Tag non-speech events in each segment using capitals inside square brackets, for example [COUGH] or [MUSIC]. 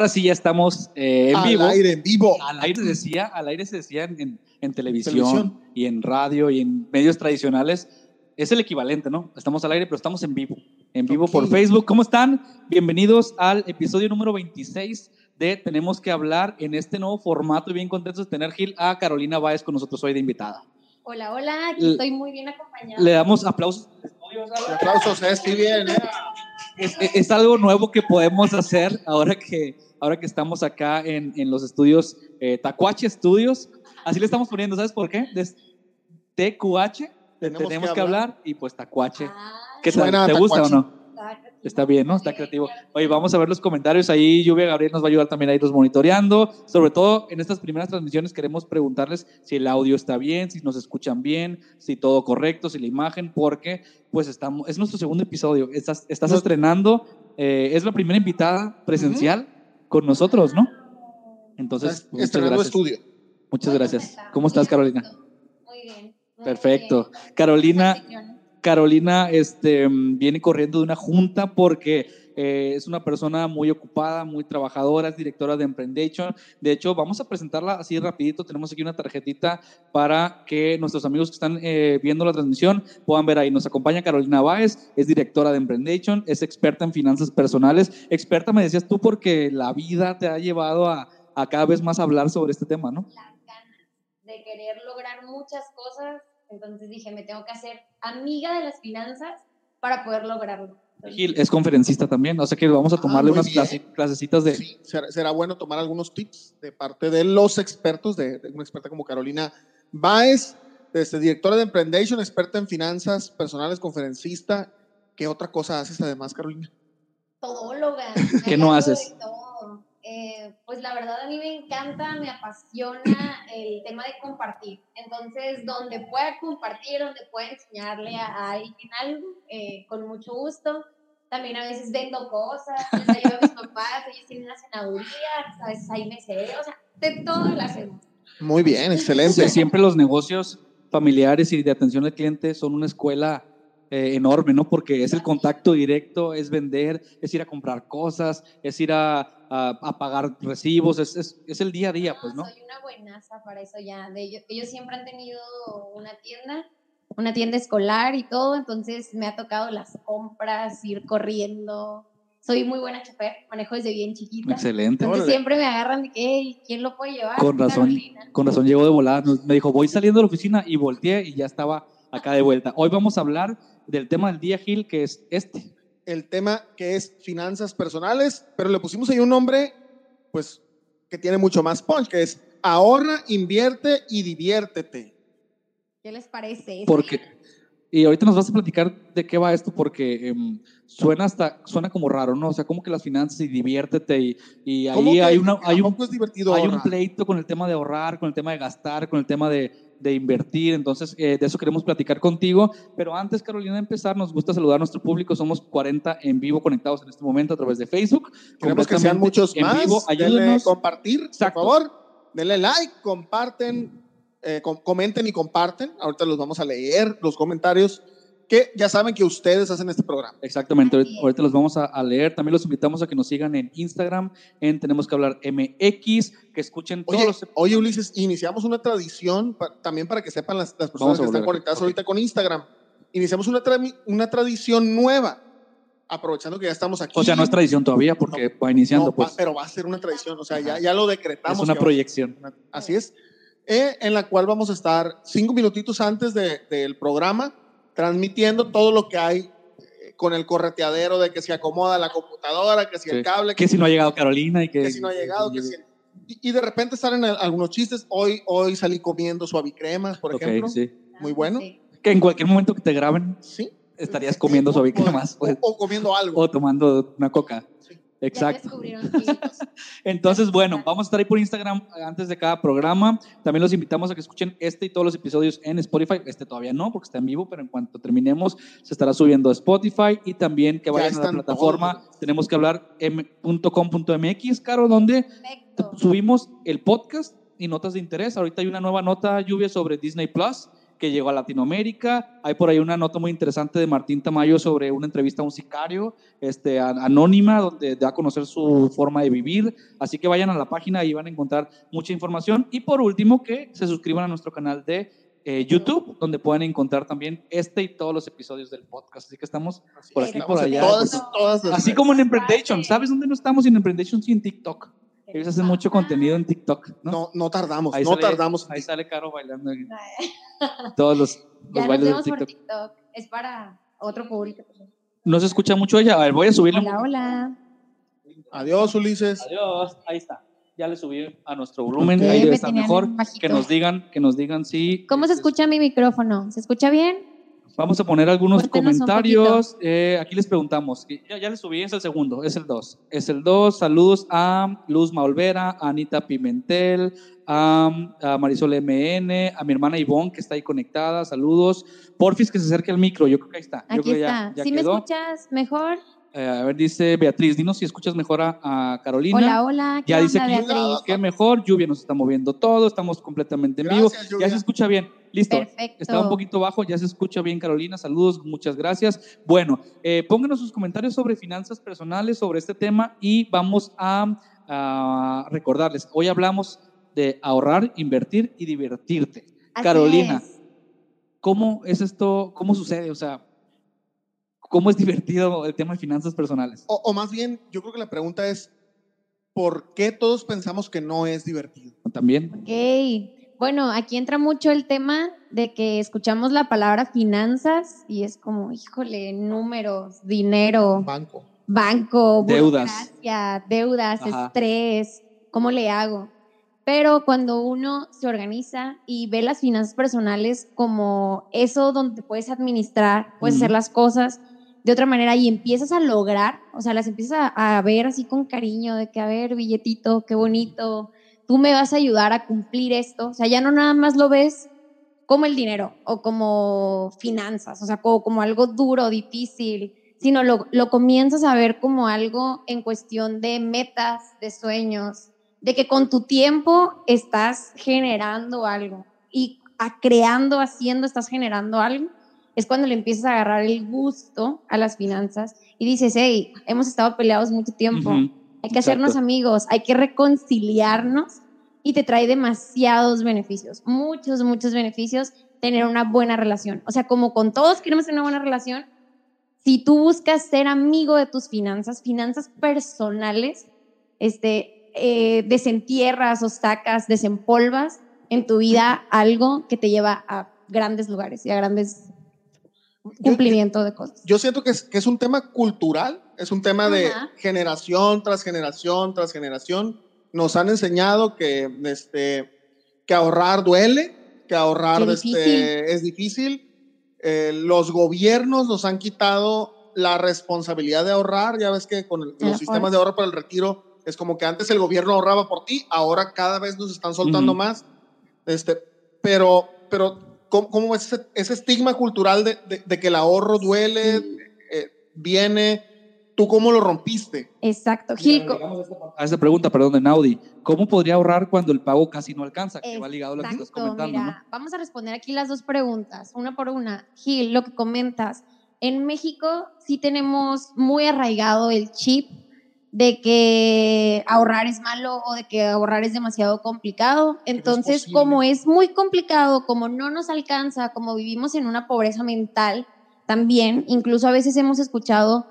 ahora sí ya estamos eh, en al vivo. aire, en vivo. Al aire decía, al aire se decía en, en- en televisión, Televisión. y en radio y en medios tradicionales. Es el equivalente, ¿no? Estamos al aire, pero estamos en vivo. En vivo por Ok. Facebook. ¿Cómo están? Bienvenidos al episodio número 26 de Tenemos que hablar en este nuevo formato y bien contentos de tener Gil a Carolina Báez con nosotros hoy de invitada. Hola, hola, aquí Le- estoy muy bien acompañada. Le damos aplausos. al. Aplausos, sí, bien. eh. es, es- es algo nuevo que podemos hacer ahora que, ahora que estamos acá en, en los estudios eh, Tacuache Studios. Así le estamos poniendo, ¿sabes por qué? Des- TQH, Tenemos tenemos, que que, hablar. hablar. y pues Tacuache. Ay, ¿Qué tal? ¿Te gusta Tacuache. o no? está bien, ¿no? Está creativo. Oye, vamos a ver los comentarios ahí. Lluvia Gabriel nos va a ayudar también a irlos monitoreando. Sobre todo en estas primeras transmisiones queremos preguntarles si el audio está bien, si nos escuchan bien, si todo correcto, si la imagen, porque pues estamos, es nuestro segundo episodio. Estás, estás Nos- estrenando, eh, es la primera invitada presencial con nosotros, ¿no? Entonces, muchas estrenando gracias. estudio. Muchas gracias. ¿Cómo estás, Carolina? Muy bien. muy Perfecto. bien. Carolina, Bendiciones. Carolina este, mm, viene corriendo de una junta porque eh, es una persona muy ocupada, muy trabajadora, es directora de Emprendation. De hecho, vamos a presentarla así rapidito. Tenemos aquí una tarjetita para que nuestros amigos que están eh, viendo la transmisión puedan ver ahí. Nos acompaña Carolina Báez, es directora de Emprendation, es experta en finanzas personales. Experta, me decías tú, porque la vida te ha llevado a, a cada vez más hablar sobre este tema, ¿no? Las ganas de querer lograr muchas cosas. Entonces dije, me tengo que hacer amiga de las finanzas para poder lograrlo. Gil es conferencista también, o sea que vamos a Ah, tomarle unas clase- clasecitas de... Sí, será, será bueno tomar algunos tips de parte de los expertos, de, de una experta como Carolina Baez, este, directora de Emprendation, experta en finanzas personales, conferencista. ¿Qué otra cosa haces además, Carolina? todóloga. [LAUGHS] ¿Qué no haces? todo. Eh, pues la verdad a mí me encanta, me apasiona el tema de compartir. Entonces, donde pueda compartir, donde pueda enseñarle a, a alguien algo, eh, con mucho gusto. También a veces vendo cosas, les ayudo a mis papás, ellos tienen una cenaduría, a veces ahí me sé, o sea, de todo lo hacemos. Muy bien, excelente. Sí, siempre los negocios familiares y de atención al cliente son una escuela eh, enorme, ¿no? Porque es el contacto directo, es vender, es ir a comprar cosas, es ir a, a- a pagar recibos, es, es- es el día a día, pues, ¿no? Soy una buenaza para eso ya. De ellos, ellos siempre han tenido una tienda, una tienda escolar y todo, entonces me ha tocado las compras, ir corriendo. Soy muy buena chofer, manejo desde bien chiquita. Excelente. Entonces Órale. siempre me agarran de que, "Ey, ¿quién lo puede llevar? Con razón. Carolina. Con razón llegó de volada, me dijo, voy saliendo de la oficina y volteé y ya estaba acá de vuelta. Hoy vamos a hablar del tema del día, Gil, que es este. El tema que es finanzas personales, pero le pusimos ahí un nombre, pues, que tiene mucho más punch, que es ahorra, invierte y diviértete. ¿Qué les parece? Porque, y ahorita nos vas a platicar de qué va esto, porque em, suena hasta, suena como raro, ¿no? O sea, como que las finanzas y diviértete y, y ¿Cómo ahí hay, una, hay, un, tampoco es divertido hay un pleito con el tema de ahorrar, con el tema de gastar, con el tema de, de invertir. Entonces, eh, de eso queremos platicar contigo. Pero antes, Carolina, de empezar, nos gusta saludar a nuestro público. Somos 40 en vivo conectados en este momento a través de Facebook. Queremos que sean muchos en más. vivo. Ayúdenos. compartir, Exacto. por favor. Denle like, comparten, eh, com- comenten y comparten. Ahorita los vamos a leer, los comentarios, que ya saben que ustedes hacen este programa. Exactamente, ahorita, los vamos a, a leer. También los invitamos a que nos sigan en Instagram, en Tenemos que hablar MX, que escuchen todos Oye, los... oye, Ulises, iniciamos una tradición pa- también para que sepan las, las personas que están conectadas Ok. ahorita con Instagram. Iniciamos una, tra- una tradición nueva, aprovechando que ya estamos aquí. O sea, no es tradición todavía porque va iniciando, No, va- pues. pero va a ser una tradición, o sea, ya, Ajá. ya lo decretamos. Es una va- proyección. Así es. Eh, en la cual vamos a estar cinco minutitos antes de- del programa transmitiendo todo lo que hay eh, con el correteadero de que se acomoda la computadora, que si Sí. el cable, Que si no ha llegado Carolina y que... que si no ha llegado, que si- y, y de repente salen el- algunos chistes. Hoy, hoy salí comiendo suavicremas, por Ok, ejemplo. sí. Muy bueno. Sí. Que en cualquier momento que te graben Sí. estarías comiendo O- suavicremas o, pues, o comiendo algo. o tomando una coca. Sí. Ya Exacto. descubrieron. [LAUGHS] Entonces, bueno, vamos a estar ahí por Instagram antes de cada programa. También los invitamos a que escuchen este y todos los episodios en Spotify. Este todavía no, porque está en vivo, pero en cuanto terminemos se estará subiendo a Spotify y también que Ya vayan a la plataforma. todos. Tenemos que hablar m.com.mx, Caro, donde Perfecto. subimos el podcast y notas de interés. Ahorita hay una nueva nota, Lluvia, sobre Disney Plus que llegó a Latinoamérica. Hay por ahí una nota muy interesante de Martín Tamayo sobre una entrevista a un sicario este, anónima, donde da a conocer su forma de vivir. Así que vayan a la página y van a encontrar mucha información. Y por último, que se suscriban a nuestro canal de eh, YouTube, donde pueden encontrar también este y todos los episodios del podcast. Así que estamos por aquí, por allá. así como en Emprendation. ¿Sabes dónde no estamos en Emprendation? Sí, en TikTok. Ellos hacen mucho contenido en TikTok. No, no, tardamos, no tardamos. Ahí sale Caro bailando. Todos los, [LAUGHS] los bailes de TikTok. TikTok. Es para otro público. No se escucha mucho ella. A ver, voy a subirlo. Hola, hola. Adiós, Ulises. Adiós. Ahí está. Ya le subí a nuestro volumen. Ahí debe estar mejor. Que nos digan, que nos digan si. ¿Cómo se escucha mi micrófono? ¿Se escucha bien? Vamos a poner algunos comentarios. Eh, aquí les preguntamos. Ya, ya les subí, es el segundo, es el 2. Es el 2. Saludos a Luz Maolvera, a Anita Pimentel, a, Marisol MN, a mi hermana Ivonne, que está ahí conectada. Saludos. Porfis, que se acerque al micro. Yo creo que ahí está. Aquí está. ¿Sí me escuchas mejor? Eh, a ver, dice Beatriz, dinos si escuchas mejor a, Carolina. Hola, hola. Ya dice que, que mejor, lluvia nos está moviendo todo, estamos completamente en vivo. Ya se escucha bien. Listo. Perfecto. Estaba un poquito bajo, ya se escucha bien, Carolina. Saludos, muchas gracias. Bueno, eh, pónganos sus comentarios sobre finanzas personales, sobre este tema y vamos a, recordarles. Hoy hablamos de ahorrar, invertir y divertirte. Carolina, ¿cómo es esto? ¿Cómo sucede? O sea, cómo es divertido el tema de finanzas personales. O, más bien, yo creo que la pregunta es, ¿por qué todos pensamos que no es divertido? También. Ok. Bueno, aquí entra mucho el tema de que escuchamos la palabra finanzas y es como, híjole, números, dinero. Banco. Banco, deudas. Deudas, estrés, ¿cómo le hago? Pero cuando uno se organiza y ve las finanzas personales como eso donde puedes administrar, puedes hacer las cosas, de otra manera y empiezas a lograr, o sea, las empiezas a, ver así con cariño, de que, a ver, billetito, qué bonito, tú me vas a ayudar a cumplir esto, o sea, ya no nada más lo ves como el dinero o como finanzas, o sea, como, algo duro, difícil, sino lo, lo comienzas a ver como algo en cuestión de metas, de sueños, de que con tu tiempo estás generando algo y creando, haciendo, estás generando algo es cuando le empiezas a agarrar el gusto a las finanzas y dices, hey, hemos estado peleados mucho tiempo, hay que hacernos amigos, hay que reconciliarnos y te trae demasiados beneficios, muchos, muchos beneficios tener una buena relación. O sea, como con todos queremos tener una buena relación, si tú buscas ser amigo de tus finanzas, finanzas personales, este, eh, desentierras o sacas, desempolvas en tu vida algo que te lleva a grandes lugares y a grandes cumplimiento de cosas. Yo siento que es, que es un tema cultural, es un tema de generación tras generación tras generación. Nos han enseñado que, este, que ahorrar duele, que ahorrar este, es difícil. Eh, los gobiernos nos han quitado la responsabilidad de ahorrar. Ya ves que con los sistemas de ahorro para el retiro es como que antes el gobierno ahorraba por ti, ahora cada vez nos están soltando más. Este, pero, pero ¿Cómo, es ese, estigma cultural de, que el ahorro duele, eh, viene? ¿Tú cómo lo rompiste? Exacto. Gil, a esta pregunta, perdón, de Naudi, ¿cómo podría ahorrar cuando el pago casi no alcanza? Que va ligado a lo que estás comentando. Mira, Vamos a responder aquí las dos preguntas, una por una. Gil, lo que comentas. En México sí tenemos muy arraigado el chip de que ahorrar es malo o de que ahorrar es demasiado complicado. Entonces, como es muy complicado, como no nos alcanza, como vivimos en una pobreza mental también, incluso a veces hemos escuchado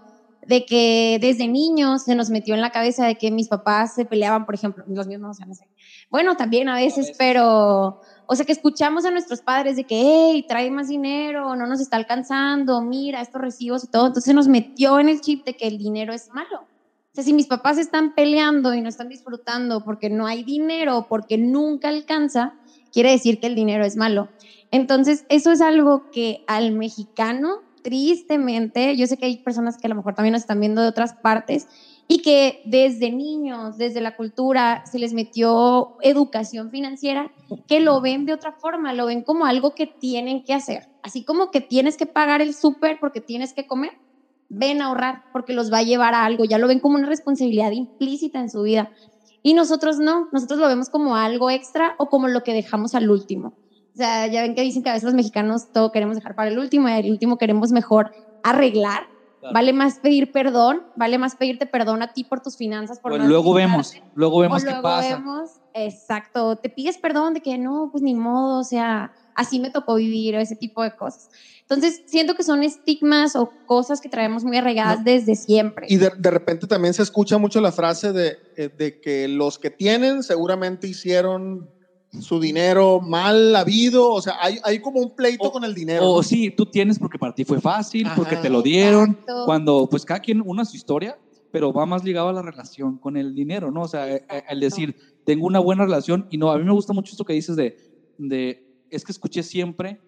de que desde niños se nos metió en la cabeza de que mis papás se peleaban, por ejemplo, los míos no, o sea, no sé. Bueno, también a veces, pero, o sea, que escuchamos a nuestros padres de que, hey, trae más dinero, no nos está alcanzando, mira estos recibos y todo. Entonces nos metió en el chip de que el dinero es malo si mis papás están peleando y no están disfrutando porque no hay dinero, porque nunca alcanza, quiere decir que el dinero es malo. Entonces, eso es algo que al mexicano, tristemente, yo sé que hay personas que a lo mejor también nos están viendo de otras partes y que desde niños, desde la cultura, se les metió educación financiera, que lo ven de otra forma, lo ven como algo que tienen que hacer. Así como que tienes que pagar el súper porque tienes que comer ven a ahorrar porque los va a llevar a algo, ya lo ven como una responsabilidad implícita en su vida. Y nosotros no, nosotros lo vemos como algo extra o como lo que dejamos al último. sea, ya ven que dicen que a veces los mexicanos todo queremos dejar para el último y el último queremos mejor arreglar. Claro. Vale más pedir perdón, vale más pedirte perdón a ti por tus finanzas. Por Pues no luego vemos, luego vemos o qué luego pasa. vemos, exacto, te pides perdón de que no, pues ni modo, o sea, así me tocó vivir, o ese tipo de cosas. Entonces, siento que son estigmas o cosas que traemos muy arraigadas No. desde siempre. Y de, de repente también se escucha mucho la frase de, eh, de que los que tienen seguramente hicieron su dinero mal habido. O sea, hay, hay como un pleito O- con el dinero. O ¿no? sí, tú tienes porque para ti fue fácil, Ajá. porque te lo dieron, Exacto. cuando pues cada quien una su historia, pero va más ligado a la relación con el dinero, ¿no? O sea, eh, eh, el decir, tengo una buena relación y no, a mí me gusta mucho esto que dices de, de es que escuché siempre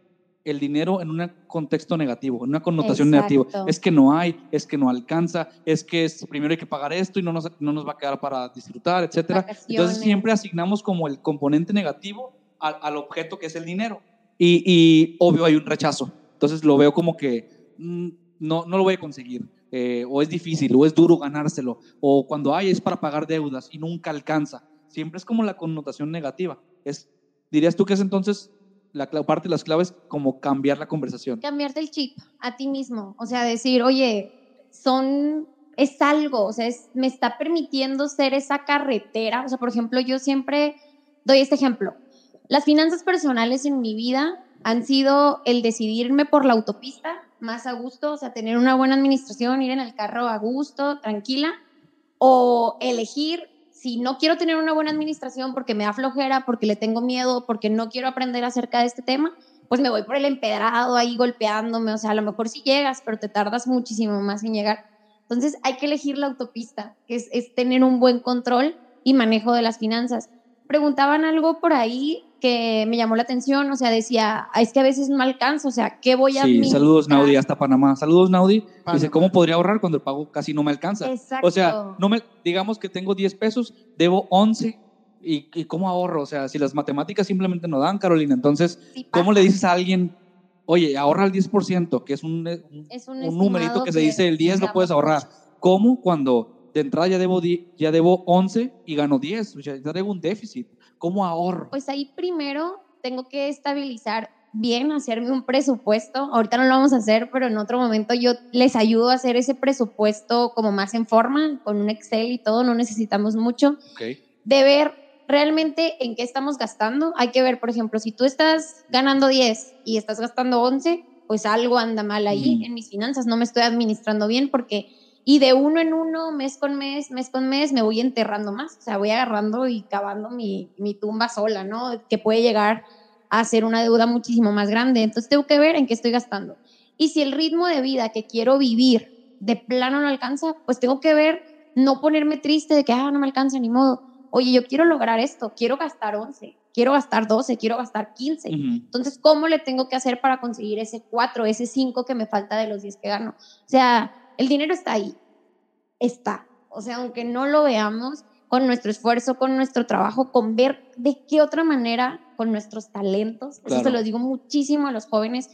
el dinero en un contexto negativo, en una connotación Exacto. negativa. Es que no hay, es que no alcanza, es que es, primero hay que pagar esto y no nos, no nos va a quedar para disfrutar, etcétera. Entonces siempre asignamos como el componente negativo al, al objeto que es el dinero. Y, y obvio hay un rechazo. Entonces lo veo como que mm, no, no lo voy a conseguir. eh, o es difícil, o es duro ganárselo. O cuando hay es para pagar deudas y nunca alcanza. Siempre es como la connotación negativa. Es, ¿Dirías tú que es entonces la parte de las claves como cambiar la conversación? cambiarte el chip a ti mismo. O sea, decir, oye, son, es algo, o sea, es- me está permitiendo ser esa carretera. O sea, por ejemplo, yo siempre doy este ejemplo. Las finanzas personales en mi vida han sido el decidirme por la autopista más a gusto, o sea, tener una buena administración, ir en el carro a gusto, tranquila, o elegir si no quiero tener una buena administración porque me da flojera, porque le tengo miedo, porque no quiero aprender acerca de este tema, pues me voy por el empedrado ahí golpeándome, o sea, a lo mejor sí llegas, pero te tardas muchísimo más en llegar. Entonces hay que elegir la autopista, que es, es tener un buen control y manejo de las finanzas. Preguntaban algo por ahí que me llamó la atención, o sea, decía, "Ah, es que a veces no alcanza, o sea, ¿qué voy a Sí, saludos administrar?" Naudi, hasta Panamá. Saludos Naudi. Panamá. Dice, ¿cómo podría ahorrar cuando el pago casi no me alcanza? Exacto. O sea, no me, digamos que tengo 10 pesos, debo 11. ¿Y, y cómo ahorro? O sea, si las matemáticas simplemente no dan, Carolina, entonces, Sí ¿cómo le dices a alguien, oye, ahorra el 10%, que es un, un, Es un un numerito que se dice el 10 lo puedes ahorrar? ¿Cómo cuando de entrada ya debo, ya debo 11 y gano 10? O sea, ya debo un déficit. ¿Cómo ahorro? Pues ahí primero tengo que estabilizar bien, hacerme un presupuesto. Ahorita no lo vamos a hacer, pero en otro momento yo les ayudo a hacer ese presupuesto como más en forma, con un Excel y todo, no necesitamos mucho. De ver realmente en qué estamos gastando. Hay que ver, por ejemplo, si tú estás ganando 10 y estás gastando 11, pues algo anda mal ahí Mm. en mis finanzas, no me estoy administrando bien porque... Y de uno en uno, mes con mes, mes con mes, me voy enterrando más. O sea, voy agarrando y cavando mi, mi tumba sola, ¿no? Que puede llegar a ser una deuda muchísimo más grande. Entonces tengo que ver en qué estoy gastando. Y si el ritmo de vida que quiero vivir de plano no alcanza, pues tengo que ver, no ponerme triste de que, ah, no me alcanza ni modo. Oye, yo quiero lograr esto, quiero gastar 11, quiero gastar 12, quiero gastar 15. Ujú. Entonces, ¿cómo le tengo que hacer para conseguir ese 4, ese 5 que me falta de los 10 que gano? O sea, el dinero está ahí, está. O sea, aunque no lo veamos, con nuestro esfuerzo, con nuestro trabajo, con ver de qué otra manera, con nuestros talentos, eso Claro. se lo digo muchísimo a los jóvenes,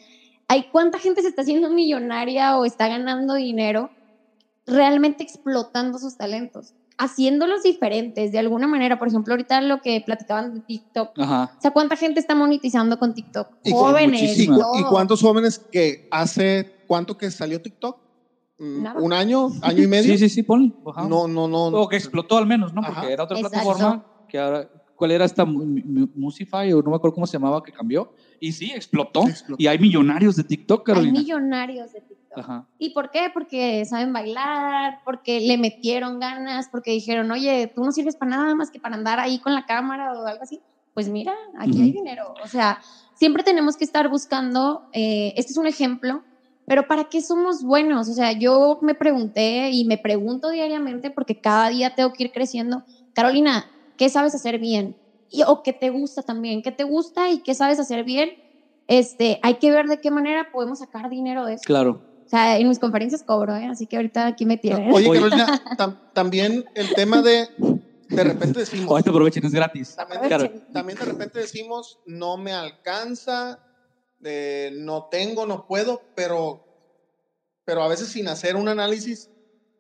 hay cuánta gente se está haciendo millonaria o está ganando dinero realmente explotando sus talentos, haciéndolos diferentes de alguna manera. Por ejemplo, ahorita lo que platicaban de TikTok. Ajá. O sea, ¿cuánta gente está monetizando con TikTok? Y- Jóvenes. ¿Y, muchísima. cu- todo. y cuántos jóvenes que hace cuánto que salió TikTok? Mm, Nada. ¿Un año? ¿Año y medio? Sí, sí, sí, ponle. Ajá. No, no, no. O que explotó al menos, ¿no? Porque Ajá. era otra Exacto. plataforma que ahora, ¿cuál era esta? Mu- Mu- Musify o no me acuerdo cómo se llamaba que cambió. Y sí, explotó. Explotó. Y hay millonarios de TikTok, Hay Carolina. millonarios de TikTok. Ajá. ¿Y por qué? Porque saben bailar, porque le metieron ganas, porque dijeron, oye, tú no sirves para nada más que para andar ahí con la cámara o algo así. Pues mira, aquí Ujú. hay dinero. O sea, siempre tenemos que estar buscando, eh, este es un ejemplo, pero ¿para qué somos buenos? O sea, yo me pregunté y me pregunto diariamente porque cada día tengo que ir creciendo. Carolina, ¿qué sabes hacer bien? Y, o qué te gusta también, qué te gusta y qué sabes hacer bien. Este, hay que ver de qué manera podemos sacar dinero de eso. Claro. O sea, en mis conferencias cobro, ¿eh? así que ahorita aquí me tienen. Oye, Oye. Carolina, tam- también el tema de, de repente [LAUGHS] decimos, Ahorita aprovechen, es gratis. también, Claro. también de repente decimos, no me alcanza, eh, no tengo, no puedo, pero, pero a veces sin hacer un análisis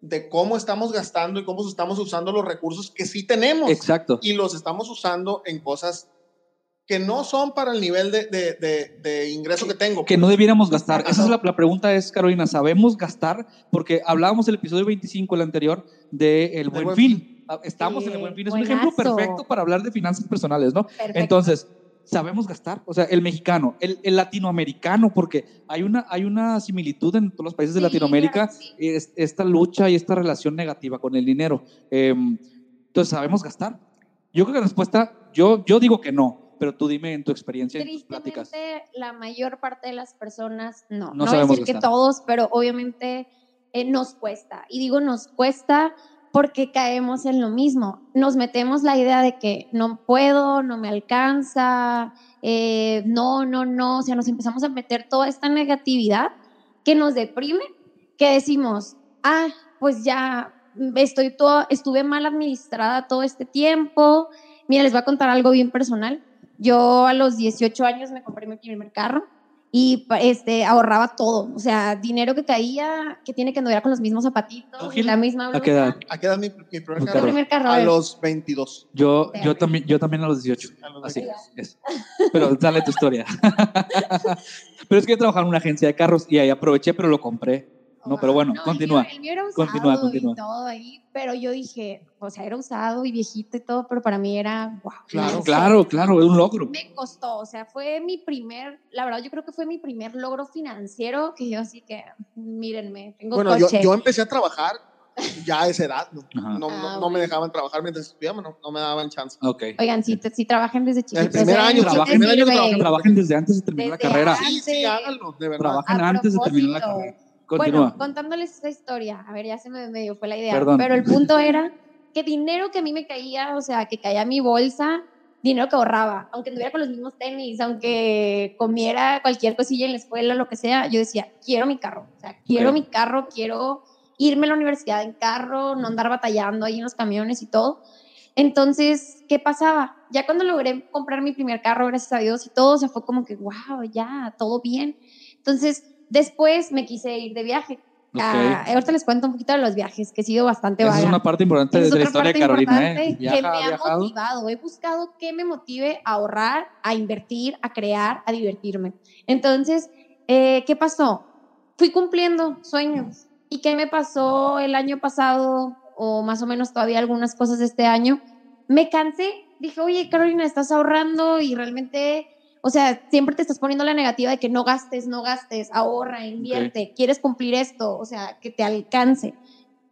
de cómo estamos gastando y cómo estamos usando los recursos que sí tenemos Exacto. y los estamos usando en cosas que no son para el nivel de, de, de, de ingreso que tengo. Que no debiéramos gastar. Esa es la, la, pregunta es, Carolina, ¿sabemos gastar? Porque hablábamos el episodio 25, el anterior, de El Buen, buen fin. fin. Estamos sí, en El Buen Fin. Es buenazo. un ejemplo perfecto para hablar de finanzas personales, ¿no? Perfecto. Entonces, sabemos gastar, o sea, el mexicano, el, el, latinoamericano, porque hay una, hay una similitud en todos los países de sí, Latinoamérica, sí. es, esta lucha y esta relación negativa con el dinero. Eh, entonces, ¿sabemos gastar? Yo creo que la respuesta, yo, yo digo que no, pero tú dime en tu experiencia, en tus pláticas. la mayor parte de las personas, no, no, no voy a decir que todos, pero obviamente eh, nos cuesta. Y digo nos cuesta porque caemos en lo mismo. Nos metemos la idea de que no puedo, no me alcanza, eh, no, no, no, o sea, nos empezamos a meter toda esta negatividad que nos deprime, que decimos, ah, pues ya estoy todo, estuve mal administrada todo este tiempo. Mira, les voy a contar algo bien personal. Yo a los 18 años me compré mi primer carro y este, ahorraba todo. O sea, dinero que caía, que tiene que andar con los mismos zapatitos, y la misma blusa. ¿A qué edad? ¿A qué edad mi, mi primer, carro? primer, carro? A los 22. Yo, yo, también, yo también a los 18. A los Así es. Pero dale tu historia. [LAUGHS] pero es que yo trabajaba en una agencia de carros y ahí aproveché, pero lo compré. No, pero bueno, no, continúa. El mío, el mío era usado continúa, continúa. Y todo ahí, pero yo dije, o sea, era usado y viejito y todo, pero para mí era, wow. Claro, claro, claro, es un logro. Me costó, o sea, fue mi primer, la verdad, yo creo que fue mi primer logro financiero, que yo así que, mírenme, tengo Bueno, coche. yo, yo empecé a trabajar ya a esa edad, no, no, ah, no, no, me dejaban trabajar mientras estudiaba, no, no me daban chance. Okay. Oigan, sí, sí trabajen desde chiquitos. El primer año, trabajen, el primer año trabajen, trabajen desde antes de terminar desde la carrera. Sí, sí, háganlo, de verdad. Trabajen antes de terminar la carrera. Continúa. Bueno, contándoles esta historia, a ver, ya se me medio fue la idea, Perdón. pero el punto era que dinero que a mí me caía, o sea, que caía a mi bolsa, dinero que ahorraba, aunque anduviera con los mismos tenis, aunque comiera cualquier cosilla en la escuela, lo que sea, yo decía, quiero mi carro, o sea, quiero okay. mi carro, quiero irme a la universidad en carro, no andar batallando ahí en los camiones y todo. Entonces, ¿qué pasaba? Ya cuando logré comprar mi primer carro, gracias a Dios y todo, o sea, fue como que, wow, ya, todo bien. Entonces, Después me quise ir de viaje. Okay. Ah, ahorita les cuento un poquito de los viajes, que he sido bastante vaga. Esa es una parte importante de la historia de Carolina. ¿eh? Viaja, que me ha viajado. motivado. He buscado qué me motive a ahorrar, a invertir, a crear, a divertirme. Entonces, eh, ¿qué pasó? Fui cumpliendo sueños. ¿Y qué me pasó el año pasado, o más o menos todavía algunas cosas de este año? Me cansé. Dije, oye, Carolina, estás ahorrando y realmente o sea, siempre te estás poniendo la negativa de que no gastes, no gastes, ahorra, invierte, okay. quieres cumplir esto, o sea, que te alcance.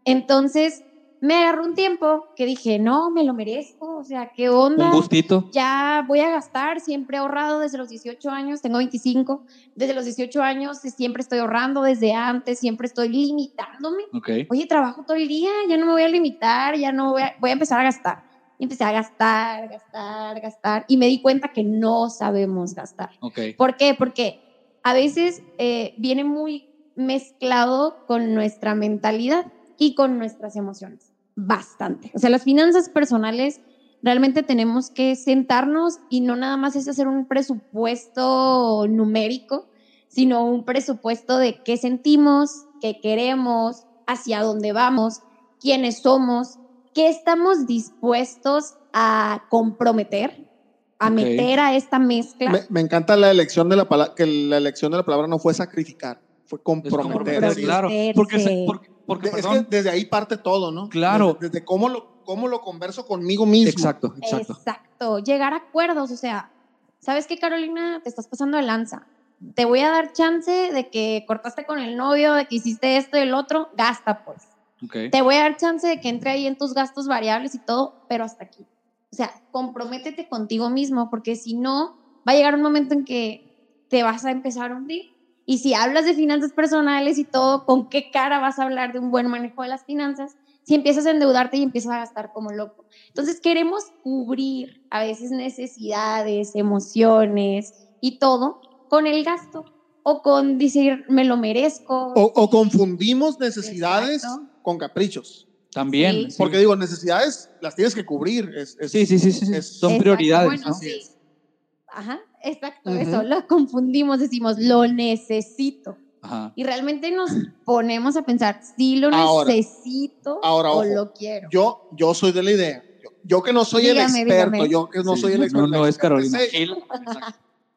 Entonces, me agarró un tiempo que dije, no, me lo merezco, o sea, ¿qué onda? Un gustito. Ya voy a gastar, siempre he ahorrado desde los 18 años, tengo 25, desde los 18 años siempre estoy ahorrando, desde antes siempre estoy limitándome. Okay. Oye, trabajo todo el día, ya no me voy a limitar, ya no voy a, voy a empezar a gastar. Y empecé a gastar, gastar, gastar. Y me di cuenta que no sabemos gastar. Okay. ¿Por qué? Porque a veces eh, viene muy mezclado con nuestra mentalidad y con nuestras emociones. Bastante. O sea, las finanzas personales realmente tenemos que sentarnos y no nada más es hacer un presupuesto numérico, sino un presupuesto de qué sentimos, qué queremos, hacia dónde vamos, quiénes somos, qué estamos dispuestos a comprometer, a okay. meter a esta mezcla. Me, me, encanta la elección de la palabra, que la elección de la palabra no fue sacrificar, fue comprometer. claro, porque, se, porque, porque es que desde ahí parte todo, ¿no? Claro. Desde, desde cómo, lo, cómo lo converso conmigo mismo. Exacto, exacto. Exacto, llegar a acuerdos, o sea, ¿sabes qué, Carolina? Te estás pasando de lanza. Te voy a dar chance de que cortaste con el novio, de que hiciste esto y el otro, gasta pues Okay. Te voy a dar chance de que entre ahí en tus gastos variables y todo, pero hasta aquí. O sea, comprométete contigo mismo, porque si no, va a llegar un momento en que te vas a empezar a hundir. Y si hablas de finanzas personales y todo, ¿con qué cara vas a hablar de un buen manejo de las finanzas? Si empiezas a endeudarte y empiezas a gastar como loco. Entonces queremos cubrir a veces necesidades, emociones y todo con el gasto o con decir me lo merezco. O, o confundimos necesidades Exacto con caprichos. También. Sí. Sí. Porque digo, necesidades las tienes que cubrir. Es, es, sí, sí, sí, sí, es, son prioridades. Bueno, ¿no? sí. Ajá, exacto, uh -huh. eso. Lo confundimos, decimos, lo necesito. Ajá. Y realmente nos ponemos a pensar, si lo ahora, necesito ahora, o ojo, lo quiero. Yo, yo soy de la idea, yo, yo que no soy el experto, dígame. yo que no Sí, soy el experto. No, no es Carolina.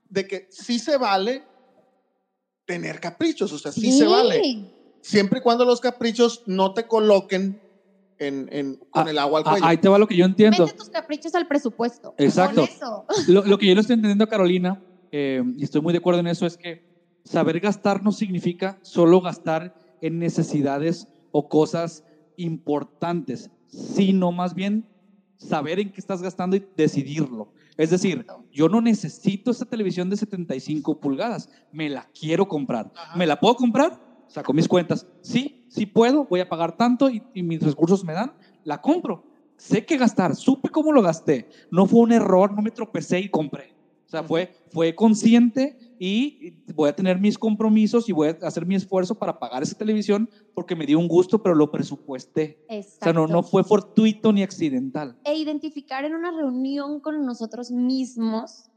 De que sí se vale tener caprichos, o sea, sí, se vale. Siempre y cuando los caprichos no te coloquen en, en- con Ah, el agua al Ah, cuello. ahí te va lo que yo entiendo. Mete tus caprichos al presupuesto. Exacto. Eso. [LAUGHS] Lo, lo que yo le estoy entendiendo a Carolina, eh, y estoy muy de acuerdo en eso, es que saber gastar no significa solo gastar en necesidades o cosas importantes, sino más bien saber en qué estás gastando y decidirlo. Es decir, yo no necesito esta televisión de 75 pulgadas, me la quiero comprar. Ajá. ¿Me la puedo comprar? Saco mis cuentas. Sí, sí puedo, voy a pagar tanto y, y mis recursos me dan, la compro. Sé qué gastar, supe cómo lo gasté. No fue un error, no me tropecé y compré. O sea, fue, fue consciente y voy a tener mis compromisos y voy a hacer mi esfuerzo para pagar esa televisión porque me dio un gusto, pero lo presupuesté. O sea, no, no fue fortuito ni accidental. e identificar en una reunión con nosotros mismos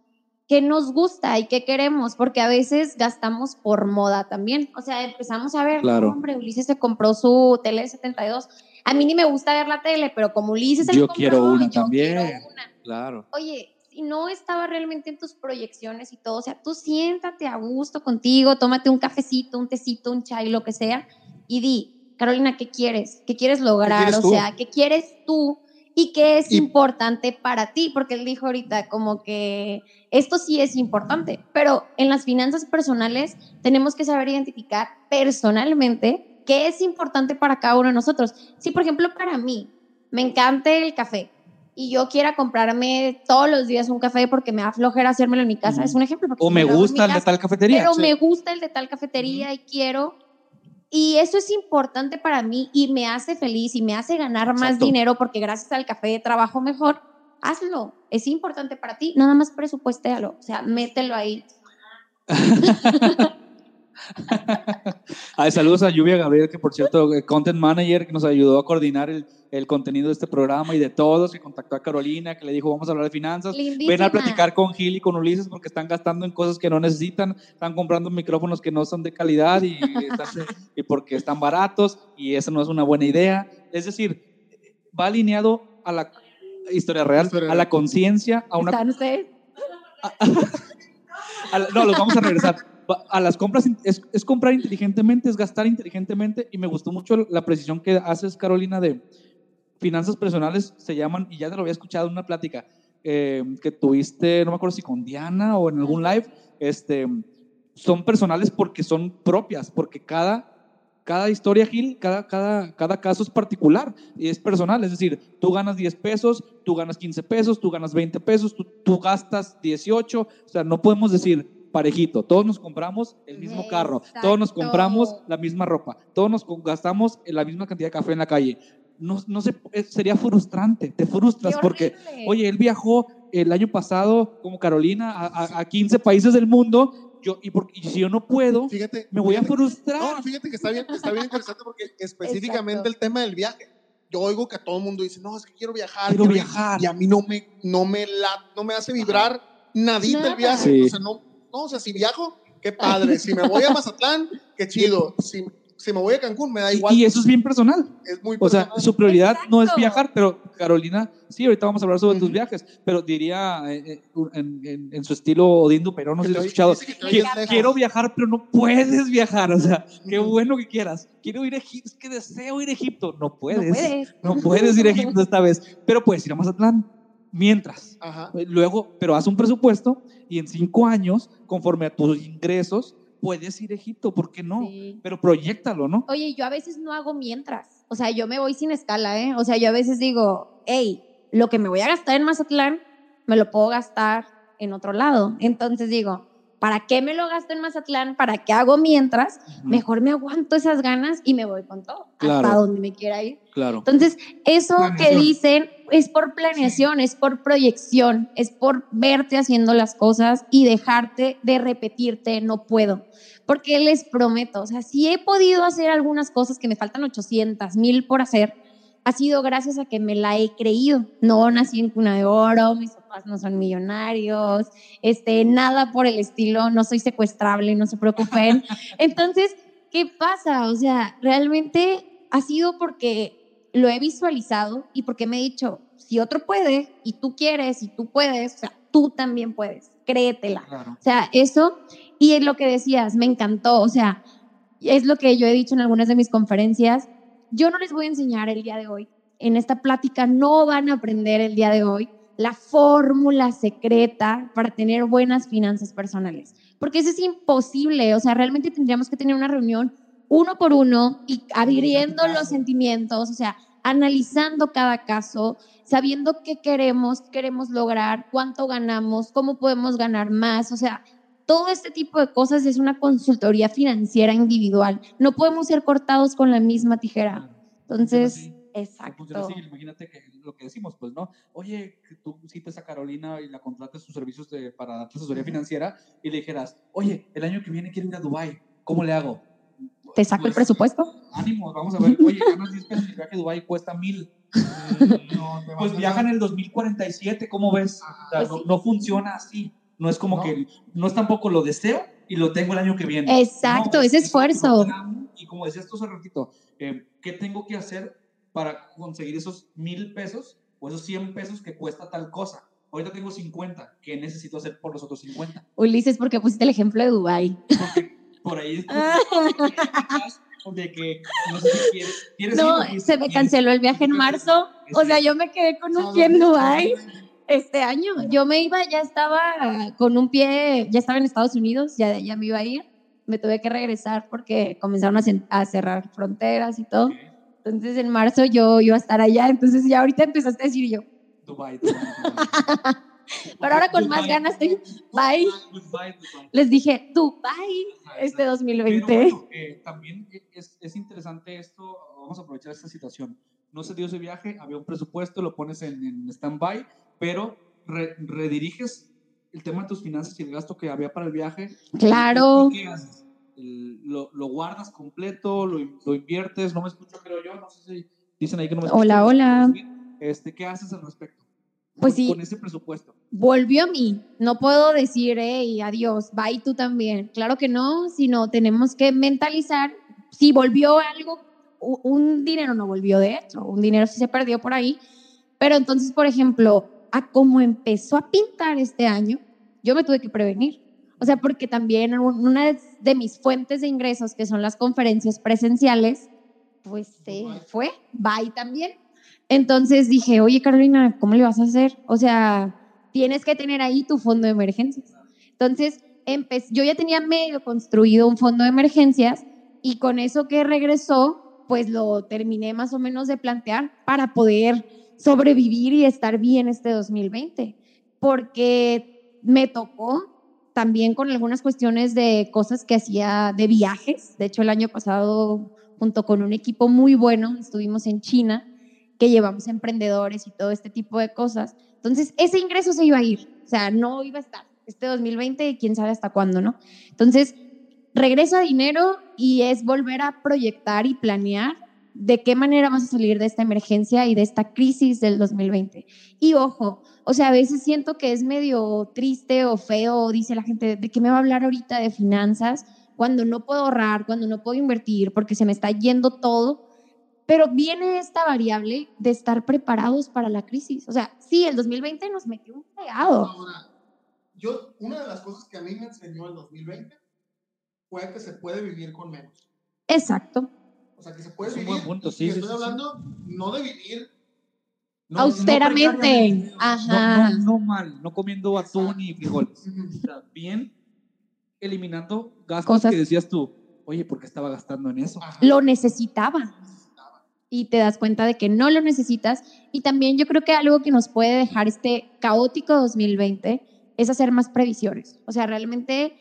qué nos gusta y qué queremos, porque a veces gastamos por moda también. O sea, empezamos a ver, Claro. hombre, Ulises se compró su tele de 72. A mí ni me gusta ver la tele, pero como Ulises se Yo compró, quiero una yo también. quiero una. Claro. Oye, si no estaba realmente en tus proyecciones y todo, o sea, tú siéntate a gusto contigo, tómate un cafecito, un tecito, un chai, lo que sea, y di, Carolina, ¿qué quieres? ¿Qué quieres lograr? quieres o sea, ¿qué quieres tú? Y qué es Y- importante para ti, porque él dijo ahorita como que esto sí es importante, pero en las finanzas personales tenemos que saber identificar personalmente qué es importante para cada uno de nosotros. Si, por ejemplo, para mí me encanta el café y yo quiera comprarme todos los días un café porque me da flojera hacérmelo en mi casa, es un ejemplo. O me gusta el de casa, tal cafetería. pero sí. me gusta el de tal cafetería y quiero. Y eso es importante para mí y me hace feliz y me hace ganar más dinero porque gracias al café trabajo mejor. Hazlo, es importante para ti, nada más presupuestéalo, o sea, mételo ahí. [LAUGHS] [LAUGHS] Ay, saludos a Lluvia Gabriel, que por cierto, eh, content manager, que nos ayudó a coordinar el, el contenido de este programa y de todos, que contactó a Carolina, que le dijo, vamos a hablar de finanzas. Ven a platicar con Gil y con Ulises porque están gastando en cosas que no necesitan, están comprando micrófonos que no son de calidad y, [LAUGHS] están- y porque están baratos y eso no es una buena idea. Es decir, va alineado a la historia real, Historia a la conciencia, a una ¿Están ustedes? [LAUGHS] a la- no, los vamos a regresar. A las compras es, es comprar inteligentemente, es gastar inteligentemente y me gustó mucho la precisión que haces, Carolina, de finanzas personales, se llaman, y ya te lo había escuchado en una plática eh, que tuviste, no me acuerdo si con Diana o en algún live, este, son personales porque son propias, porque cada, cada historia, Gil, cada, cada, cada caso es particular y es personal. Es decir, tú ganas 10 pesos, tú ganas 15 pesos, tú ganas 20 pesos, tú, tú gastas 18. O sea, no podemos decir parejito. Todos nos compramos el mismo carro, todos nos compramos la misma ropa, todos nos gastamos la misma cantidad de café en la calle. No, no se, eh, sería frustrante, te frustras porque, oye, él viajó el año pasado como Carolina a, a- a 15 países del mundo yo, y, por- y si yo no puedo, Fíjate. me voy a fíjate- frustrar. No, fíjate que está bien, está bien interesante porque [LAUGHS] específicamente Exacto. el tema del viaje. Yo oigo que todo el mundo dice, no, es que quiero viajar. Quiero ir". viajar. Y a mí no me, no me, la, no me hace vibrar nadita Nada. el viaje. Sí. O sea, no, no, o sea, si viajo, qué padre. Si me voy a Mazatlán, qué chido. Si, si me voy a Cancún, me da igual. y, eso es bien personal. es muy O sea, personal. su prioridad no es viajar, pero Carolina, sí, ahorita vamos a hablar sobre tus viajes, pero diría eh, eh, en, en- en su estilo Odín Duperón, no sé si lo has te- escuchado, quiero viajar, pero no puedes viajar, o sea, qué bueno que quieras. Quiero ir a Egipto, es que deseo ir a Egipto, no puedes. No puedes. No puedes ir a Egipto esta vez, pero puedes ir a Mazatlán. Mientras, Ajá. luego, pero haz un presupuesto y en cinco años, conforme a tus ingresos, puedes ir a Egipto, ¿por qué no? Sí. Pero proyectalo, ¿no? Oye, yo a veces no hago mientras. O sea, yo me voy sin escala, ¿eh? O sea, yo a veces digo, hey, lo que me voy a gastar en Mazatlán, me lo puedo gastar en otro lado. Entonces digo, ¿para qué me lo gasto en Mazatlán? ¿Para qué hago mientras? Mejor me aguanto esas ganas y me voy con todo, Claro. hasta donde me quiera ir. Claro. Entonces, eso que dicen es por planeación, es por proyección, es por verte haciendo las cosas y dejarte de repetirte, no puedo. Porque les prometo, o sea, si he podido hacer algunas cosas que me faltan 800 mil por hacer, ha sido gracias a que me la he creído. No nací en cuna de oro, mis papás no son millonarios, este, nada por el estilo, no soy secuestrable, no se preocupen. [LAUGHS] Entonces, ¿qué pasa? O sea, realmente ha sido porque lo he visualizado y porque me he dicho, si otro puede y tú quieres y tú puedes, o sea, tú también puedes, créetela. Claro. O sea, eso, y es lo que decías, me encantó, o sea, es lo que yo he dicho en algunas de mis conferencias, yo no les voy a enseñar el día de hoy, en esta plática no van a aprender el día de hoy la fórmula secreta para tener buenas finanzas personales, porque eso es imposible, o sea, realmente tendríamos que tener una reunión uno por uno y abriendo los sentimientos, o sea, analizando cada caso, sabiendo qué queremos, qué queremos lograr, cuánto ganamos, cómo podemos ganar más, o sea, todo este tipo de cosas es una consultoría financiera individual. No podemos ser cortados con la misma tijera. Entonces, exacto. funciona así, imagínate que lo que decimos, pues, ¿no? Oye, tú cites a Carolina y la contrates sus servicios de, para darte asesoría financiera y le dijeras, oye, el año que viene quiero ir a Dubai, ¿cómo le hago? ¿Te saco el Pues, presupuesto? Ánimo, vamos a ver, oye, ganas 10 pesos y el viaje a Dubai cuesta mil. No, te vas Pues viaja en el 2047, ¿cómo ves? O sea, Pues no, sí. no funciona así. No es como No. que, no es tampoco lo deseo y lo tengo el año que viene. Exacto, No, ese es- esfuerzo. Y como decías tú hace ratito, eh, ¿qué tengo que hacer para conseguir esos mil pesos o esos 100 pesos que cuesta tal cosa? Ahorita tengo 50, ¿qué necesito hacer por los otros 50? Ulises, porque pusiste el ejemplo de Dubai. Porque por ahí [LAUGHS] de que no sé si quieres, quieres No, ir, se me canceló el viaje en marzo. O sea, yo me quedé con un pie en Dubai este año. Yo me iba, ya estaba con un pie, ya estaba en Estados Unidos, ya, ya me iba a ir. Me tuve que regresar porque comenzaron a, a cerrar fronteras y todo. Ok, Entonces en marzo yo iba a estar allá. Entonces ya ahorita empezaste a decir yo. Dubai, Dubai, Dubai. Pero ahora con más ganas estoy. Bye. Les dije, Dubai este exacto. 2020. Pero bueno, eh, también es, es interesante esto, vamos a aprovechar esta situación. No se dio ese viaje, había un presupuesto, lo pones en, en stand-by, pero re- rediriges el tema de tus finanzas y el gasto que había para el viaje. Claro. ¿Y ¿Qué haces? El- lo, lo guardas completo, lo, lo inviertes, no me escucho, creo yo, no sé si dicen ahí que no me escucho. Hola, hola. Este, ¿Qué haces al respecto? Pues con, sí. Con ese presupuesto. volvió a mí. No puedo decir, hey, adiós, bye tú también. Claro que no, sino tenemos que mentalizar. Si volvió algo, un dinero no volvió de hecho, un dinero sí se perdió por ahí. Pero entonces, por ejemplo, a cómo empezó a pintar este año, yo me tuve que prevenir. O sea, porque también un- una de mis fuentes de ingresos, que son las conferencias presenciales, pues se Bye. fue, bye también. Entonces dije, oye Carolina, ¿cómo le vas a hacer? O sea, tienes que tener ahí tu fondo de emergencias. Entonces, yo ya tenía medio construido un fondo de emergencias y con eso que regresó, pues lo terminé más o menos de plantear para poder sobrevivir y estar bien este 2020, porque me tocó también con algunas cuestiones de cosas que hacía de viajes. De hecho, el año pasado, junto con un equipo muy bueno, estuvimos en China, que llevamos emprendedores y todo este tipo de cosas. Entonces, ese ingreso se iba a ir, o sea, no iba a estar. Este 2020, quién sabe hasta cuándo, ¿no? Entonces, regresa dinero y es volver a proyectar y planear de qué manera vamos a salir de esta emergencia y de esta crisis del 2020. Y ojo, o sea, a veces siento que es medio triste o feo, dice la gente, ¿de qué me va a hablar ahorita de finanzas? Cuando no puedo ahorrar, cuando no puedo invertir, porque se me está yendo todo. Pero viene esta variable de estar preparados para la crisis. O sea, sí, el 2020 nos metió un pegado. Ahora, yo, una de las cosas que a mí me enseñó el 2020 fue que se puede vivir con menos. Exacto. O sea, que se puede Es un vivir. buen punto, y sí, estoy sí, sí, hablando no de vivir. No- no Austeramente. precariamente, Ajá. No, no, no mal, no comiendo atún y frijoles. O sea, bien eliminando gastos Cosas. que decías tú, oye, ¿por qué estaba gastando en eso? Ajá. Lo necesitaba. Y te das cuenta de que no lo necesitas. Y también yo creo que algo que nos puede dejar este caótico 2020 es hacer más previsiones. O sea, realmente,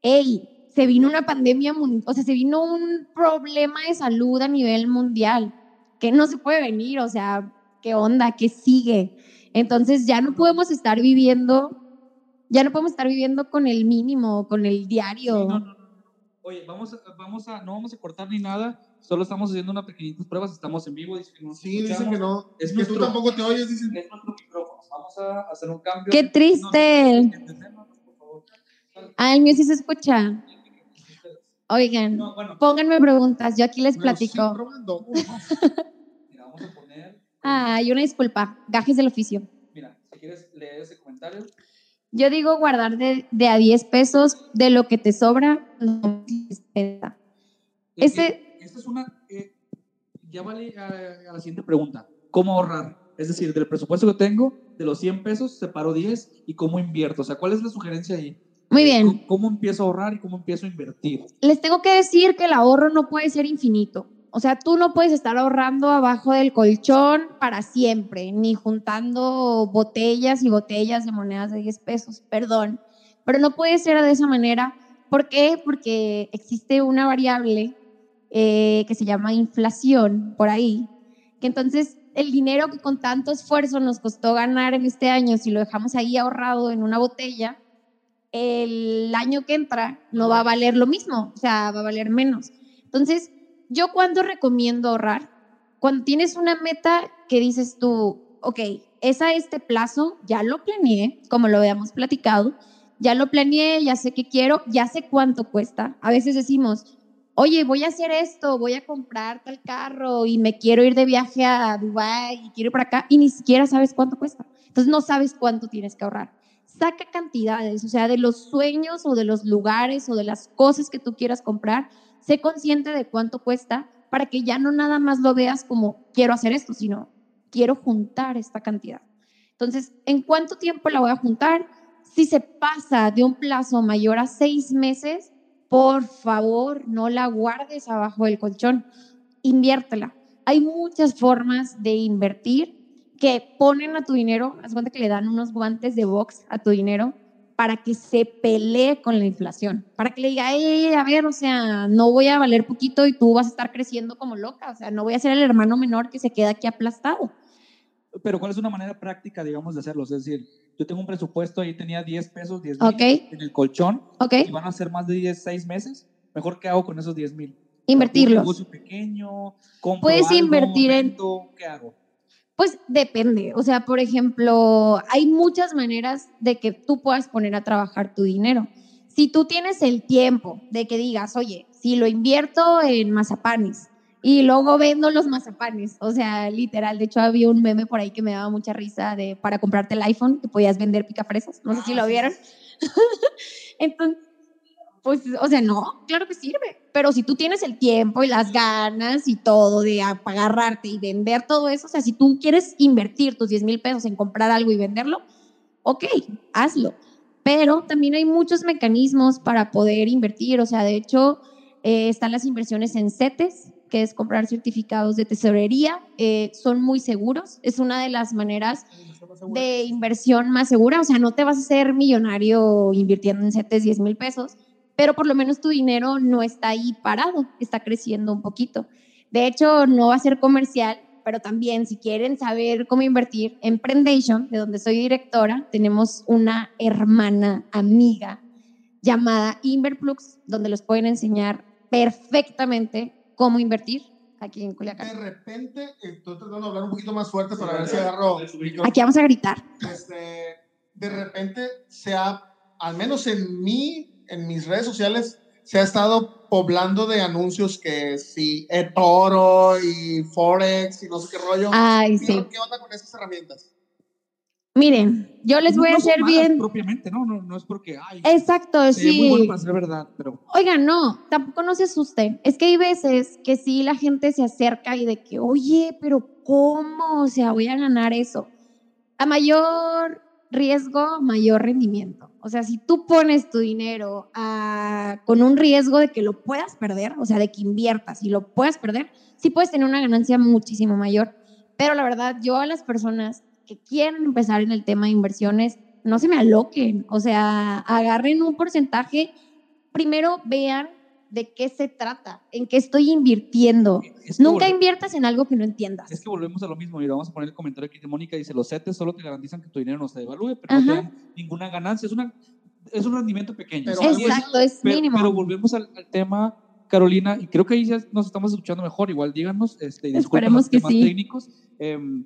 hey, se vino una pandemia, o sea, se vino un problema de salud a nivel mundial que no se puede venir, o sea, ¿qué onda? ¿Qué sigue? Entonces ya no podemos estar viviendo, ya no podemos estar viviendo con el mínimo, con el Sí, diario. no, no, no, no. Oye, vamos a, vamos a, no vamos a cortar ni nada, solo estamos haciendo unas pequeñitas pruebas, estamos en vivo. dicen que no nos Sí, dicen que no. Es que tú tampoco te oyes, dicen. Es nuestro micrófono. Vamos a hacer un cambio. ¡Qué triste! No. Ah, el mío sí se escucha. Oigan, No, bueno, pónganme preguntas, yo aquí les platico. probando. [LAUGHS] mira, vamos a poner. Ay, una disculpa, gajes del oficio. Mira, si quieres leer ese comentario. Yo digo guardar de, de a 10 pesos de lo que te sobra. no dispensa. Ese- Eh, Esta es una. eh, ya vale a, a la siguiente pregunta. ¿Cómo ahorrar? Es decir, del presupuesto que tengo, de los 100 pesos, separo 10 y cómo invierto. O sea, ¿cuál es la sugerencia ahí? Muy bien. ¿Cómo, cómo empiezo a ahorrar y cómo empiezo a invertir? Les tengo que decir que el ahorro no puede ser infinito. O sea, tú no puedes estar ahorrando abajo del colchón para siempre, ni juntando botellas y botellas de monedas de 10 pesos, perdón. Pero no puede ser de esa manera. ¿Por qué? Porque existe una variable eh, que se llama inflación por ahí, que entonces el dinero que con tanto esfuerzo nos costó ganar en este año, si lo dejamos ahí ahorrado en una botella, el año que entra no va a valer lo mismo, o sea, va a valer menos. Entonces, yo cuando recomiendo ahorrar, cuando tienes una meta que dices tú, ok, es a este plazo, ya lo planeé, como lo habíamos platicado, ya lo planeé, ya sé qué quiero, ya sé cuánto cuesta. A veces decimos, oye, voy a hacer esto, voy a comprar tal carro y me quiero ir de viaje a Dubái y quiero ir para acá y ni siquiera sabes cuánto cuesta. Entonces no sabes cuánto tienes que ahorrar. Saca cantidades, o sea, de los sueños o de los lugares o de las cosas que tú quieras comprar, sé consciente de cuánto cuesta para que ya no nada más lo veas como quiero hacer esto, sino quiero juntar esta cantidad. Entonces, ¿en cuánto tiempo la voy a juntar? Si se pasa de un plazo mayor a seis meses, por favor, no la guardes abajo del colchón, inviértela. Hay muchas formas de invertir que ponen a tu dinero, haz cuenta que le dan unos guantes de box a tu dinero para que se pelee con la inflación, para que le diga, "Ey, a ver, o sea, no voy a valer poquito y tú vas a estar creciendo como loca, o sea, no voy a ser el hermano menor que se queda aquí aplastado. Pero ¿cuál es una manera práctica, digamos, de hacerlo? Es decir, yo tengo un presupuesto, ahí tenía 10 pesos, 10 mil en el colchón ¿Ok? y van a ser más de 10, 6 meses. Mejor, ¿qué hago con esos 10 mil? Un Invertirlos. negocio pequeño, compro Puedes algo, invertir en- ¿Qué hago? Pues depende. O sea, por ejemplo, hay muchas maneras de que tú puedas poner a trabajar tu dinero. Si tú tienes el tiempo de que digas, oye, si lo invierto en mazapanes y luego vendo los mazapanes, o sea, literal, de hecho había un meme por ahí que me daba mucha risa de para comprarte el iPhone que podías vender picafresas, no sé si lo vieron. [LAUGHS] Entonces, pues, o sea, no, claro que sirve. Pero si tú tienes el tiempo y las ganas y todo de agarrarte y vender todo eso, o sea, si tú quieres invertir tus 10 mil pesos en comprar algo y venderlo, ok, hazlo. Pero también hay muchos mecanismos para poder invertir. O sea, de hecho, eh, están las inversiones en CETES, que es comprar certificados de tesorería. eh, son muy seguros. Es una de las maneras de inversión más segura. O sea, no te vas a hacer millonario invirtiendo en CETES 10 mil pesos, pero por lo menos tu dinero no está ahí parado, está creciendo un poquito. De hecho, no va a ser comercial, pero también si quieren saber cómo invertir, en Prendation, de donde soy directora, tenemos una hermana amiga llamada Inverplux, donde los pueden enseñar perfectamente cómo invertir aquí en De Culiacán. repente, eh, estoy tratando de hablar un poquito más fuerte para ver si agarro. Aquí vamos a gritar. Este, de repente se ha, al menos en mí, en mis redes sociales, se ha estado poblando de anuncios que si eToro y Forex y no sé qué rollo. Ay, sí. ¿Qué onda con esas herramientas? Miren, yo les No- voy a no hacer malas bien. Propiamente, no, no, no es porque, ay, Exacto, sería muy sí. bueno para ser verdad, pero Oigan, no, tampoco no se asusten. Es que hay veces que sí la gente se acerca y de que, oye, pero ¿cómo? O sea, voy a ganar eso. A mayor riesgo, mayor rendimiento. O sea, si tú pones tu dinero a- con un riesgo de que lo puedas perder, o sea, de que inviertas y lo puedas perder, sí puedes tener una ganancia muchísimo mayor. Pero la verdad, yo a las personas que quieren empezar en el tema de inversiones, no se me aloquen. O sea, agarren un porcentaje primero vean de qué se trata, en qué estoy invirtiendo. es que Nunca inviertas en algo que no entiendas. Es que volvemos a lo mismo. Mira, vamos a poner el comentario aquí de Mónica. Dice, los CETES solo te garantizan que tu dinero no se devalúe, pero no te dan ninguna ganancia. Es, una, es un rendimiento pequeño. Pero es- Exacto, es mínimo. pero volvemos al, al tema, Carolina, y creo que ahí ya nos estamos escuchando mejor. Igual díganos, este, y disculpen Esperemos los que temas sí. técnicos. em,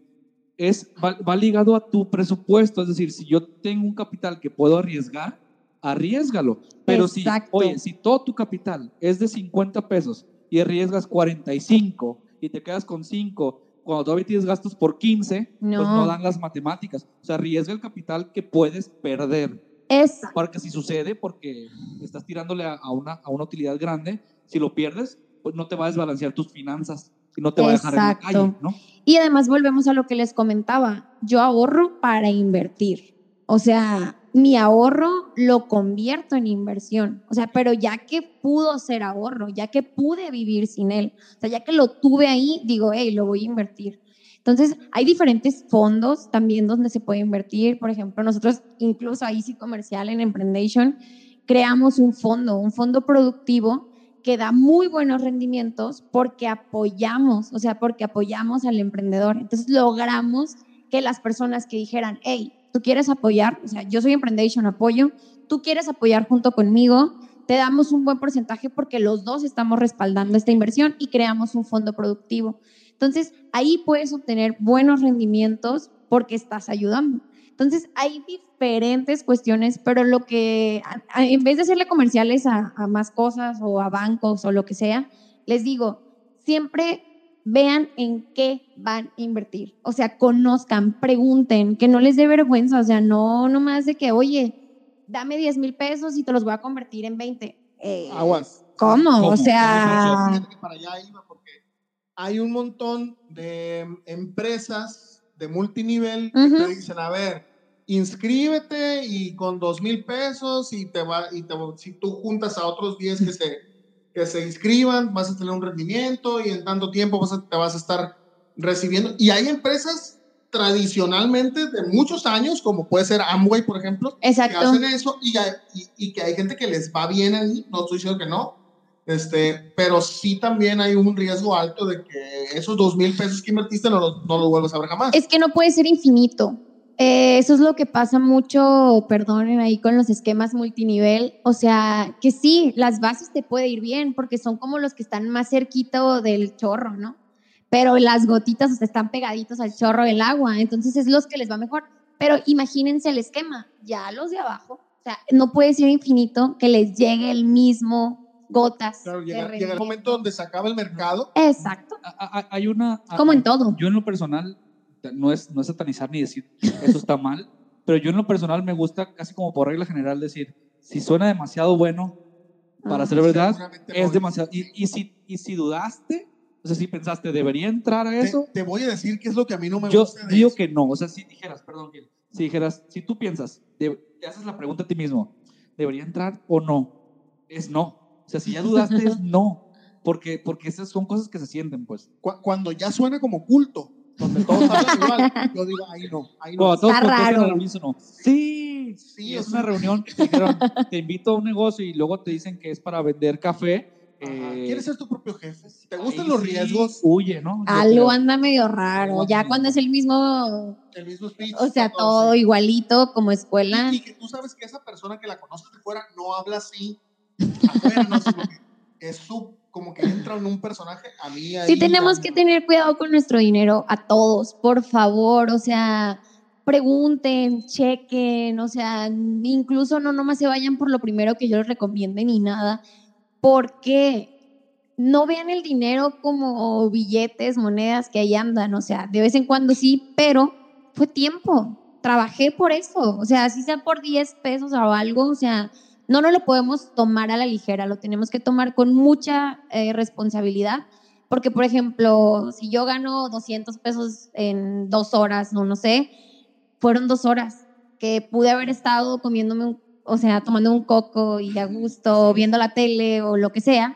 es, va, va ligado a tu presupuesto. Es decir, si yo tengo un capital que puedo arriesgar, arriesgalo. Pero si, oye, si todo tu capital es de 50 pesos y arriesgas 45 y te quedas con 5, cuando todavía tienes gastos por 15, pues No. no dan las matemáticas. O sea, arriesga el capital que puedes perder. Es Para que si sucede, porque estás tirándole a, una, a una utilidad grande, si lo pierdes, pues no te va a desbalancear tus finanzas y no te va a dejar en la calle, ¿no? Y además volvemos a lo que les comentaba. Yo ahorro para invertir. O sea, mi ahorro lo convierto en inversión. O sea, pero ya que pudo ser ahorro, ya que pude vivir sin él, o sea, ya que lo tuve ahí, digo, hey, lo voy a invertir. Entonces, hay diferentes fondos también donde se puede invertir. Por ejemplo, nosotros, incluso ahí sí comercial en Emprendation, creamos un fondo, un fondo productivo que da muy buenos rendimientos porque apoyamos, o sea, porque apoyamos al emprendedor. Entonces logramos que las personas que dijeran, hey, tú quieres apoyar, o sea, yo soy Emprendation, apoyo, tú quieres apoyar junto conmigo, te damos un buen porcentaje porque los dos estamos respaldando esta inversión y creamos un fondo productivo. Entonces, ahí puedes obtener buenos rendimientos porque estás ayudando. Entonces, hay diferentes cuestiones, pero lo que, en vez de hacerle comerciales a, a más cosas o a bancos o lo que sea, les digo, siempre vean en qué van a invertir. O sea, conozcan, pregunten, que no les dé vergüenza. O sea, no nomás de que, oye, dame 10 mil pesos y te los voy a convertir en 20. Eh, Aguas. ¿Cómo? ¿Cómo? O sea, que para allá iba porque hay un montón de empresas de multinivel que Ujú. te dicen, a ver, inscríbete y con dos mil pesos y te va y te, si tú juntas a otros 10 que se que se inscriban, vas a tener un rendimiento y en tanto tiempo vas a- te vas a estar recibiendo. Y hay empresas tradicionalmente de muchos años, como puede ser Amway, por ejemplo, que exacto. hacen eso y, hay- y, y que hay gente que les va bien ahí, no estoy diciendo que no, este, pero sí también hay un riesgo alto de que esos dos mil pesos que invertiste no los, no los vuelvas a ver jamás. Es que no puede ser infinito. Eh, eso es lo que pasa mucho, perdonen, ahí con los esquemas multinivel. O sea, que sí, las bases te puede ir bien porque son como los que están más cerquita del chorro, ¿no? Pero las gotitas o sea, están pegaditos al chorro del agua, entonces es los que les va mejor. Pero imagínense el esquema, ya los de abajo, o sea, no puede ser infinito que les llegue el mismo gotas. Claro, llega, llega el momento donde se acaba el mercado. Exacto, A- a- Hay una... a- como en todo. Yo en lo personal, no es, no es satanizar ni decir eso está mal, pero yo en lo personal me gusta casi como por regla general decir, si suena demasiado bueno para Ah. ser verdad, es demasiado. Y, y, si, y si dudaste, o sea, si pensaste, ¿debería entrar a Te, eso? te voy a decir qué es lo que a mí no me Yo gusta. de digo eso. que no, o sea, si dijeras, perdón, Gil, si dijeras, si tú piensas, de- te haces la pregunta a ti mismo, ¿debería entrar o no? Es no. O sea, si ya dudaste, es [LAUGHS] no. Porque, porque esas son cosas que se sienten, pues. Cu- cuando ya suena como culto, donde todos hablan [LAUGHS] igual, yo digo, ahí no, ahí no. Cuando todos Está raro. al unísono, Sí, Sí, es una reunión [LAUGHS] que te dijeron, te invito a un negocio y luego te dicen que es para vender café. Eh, ¿Quieres ser tu propio jefe? Si te gustan los sí riesgos, Huye, ¿no? Yo Algo creo. anda medio raro, Algo ya cuando es el mismo el mismo speech. O sea, todo igualito como escuela. Y, y que tú sabes que esa persona que la conoces de fuera no habla así [LAUGHS] afuera, no sino que es su, como que entra en un personaje. A mí ahí Sí tenemos ya que tener cuidado con nuestro dinero a todos, por favor, o sea, pregunten, chequen, o sea, incluso no nomás se vayan por lo primero que yo les recomiende ni nada, porque no vean el dinero como billetes, monedas que ahí andan, o sea, de vez en cuando sí, pero fue tiempo, trabajé por eso, o sea, si sea por 10 pesos o algo, o sea, no nos lo podemos tomar a la ligera, lo tenemos que tomar con mucha eh, responsabilidad, porque por ejemplo, si yo gano 200 pesos en dos horas, no, no sé, fueron dos horas que pude haber estado comiéndome, un- o sea, tomando un coco y a gusto, viendo la tele o lo que sea,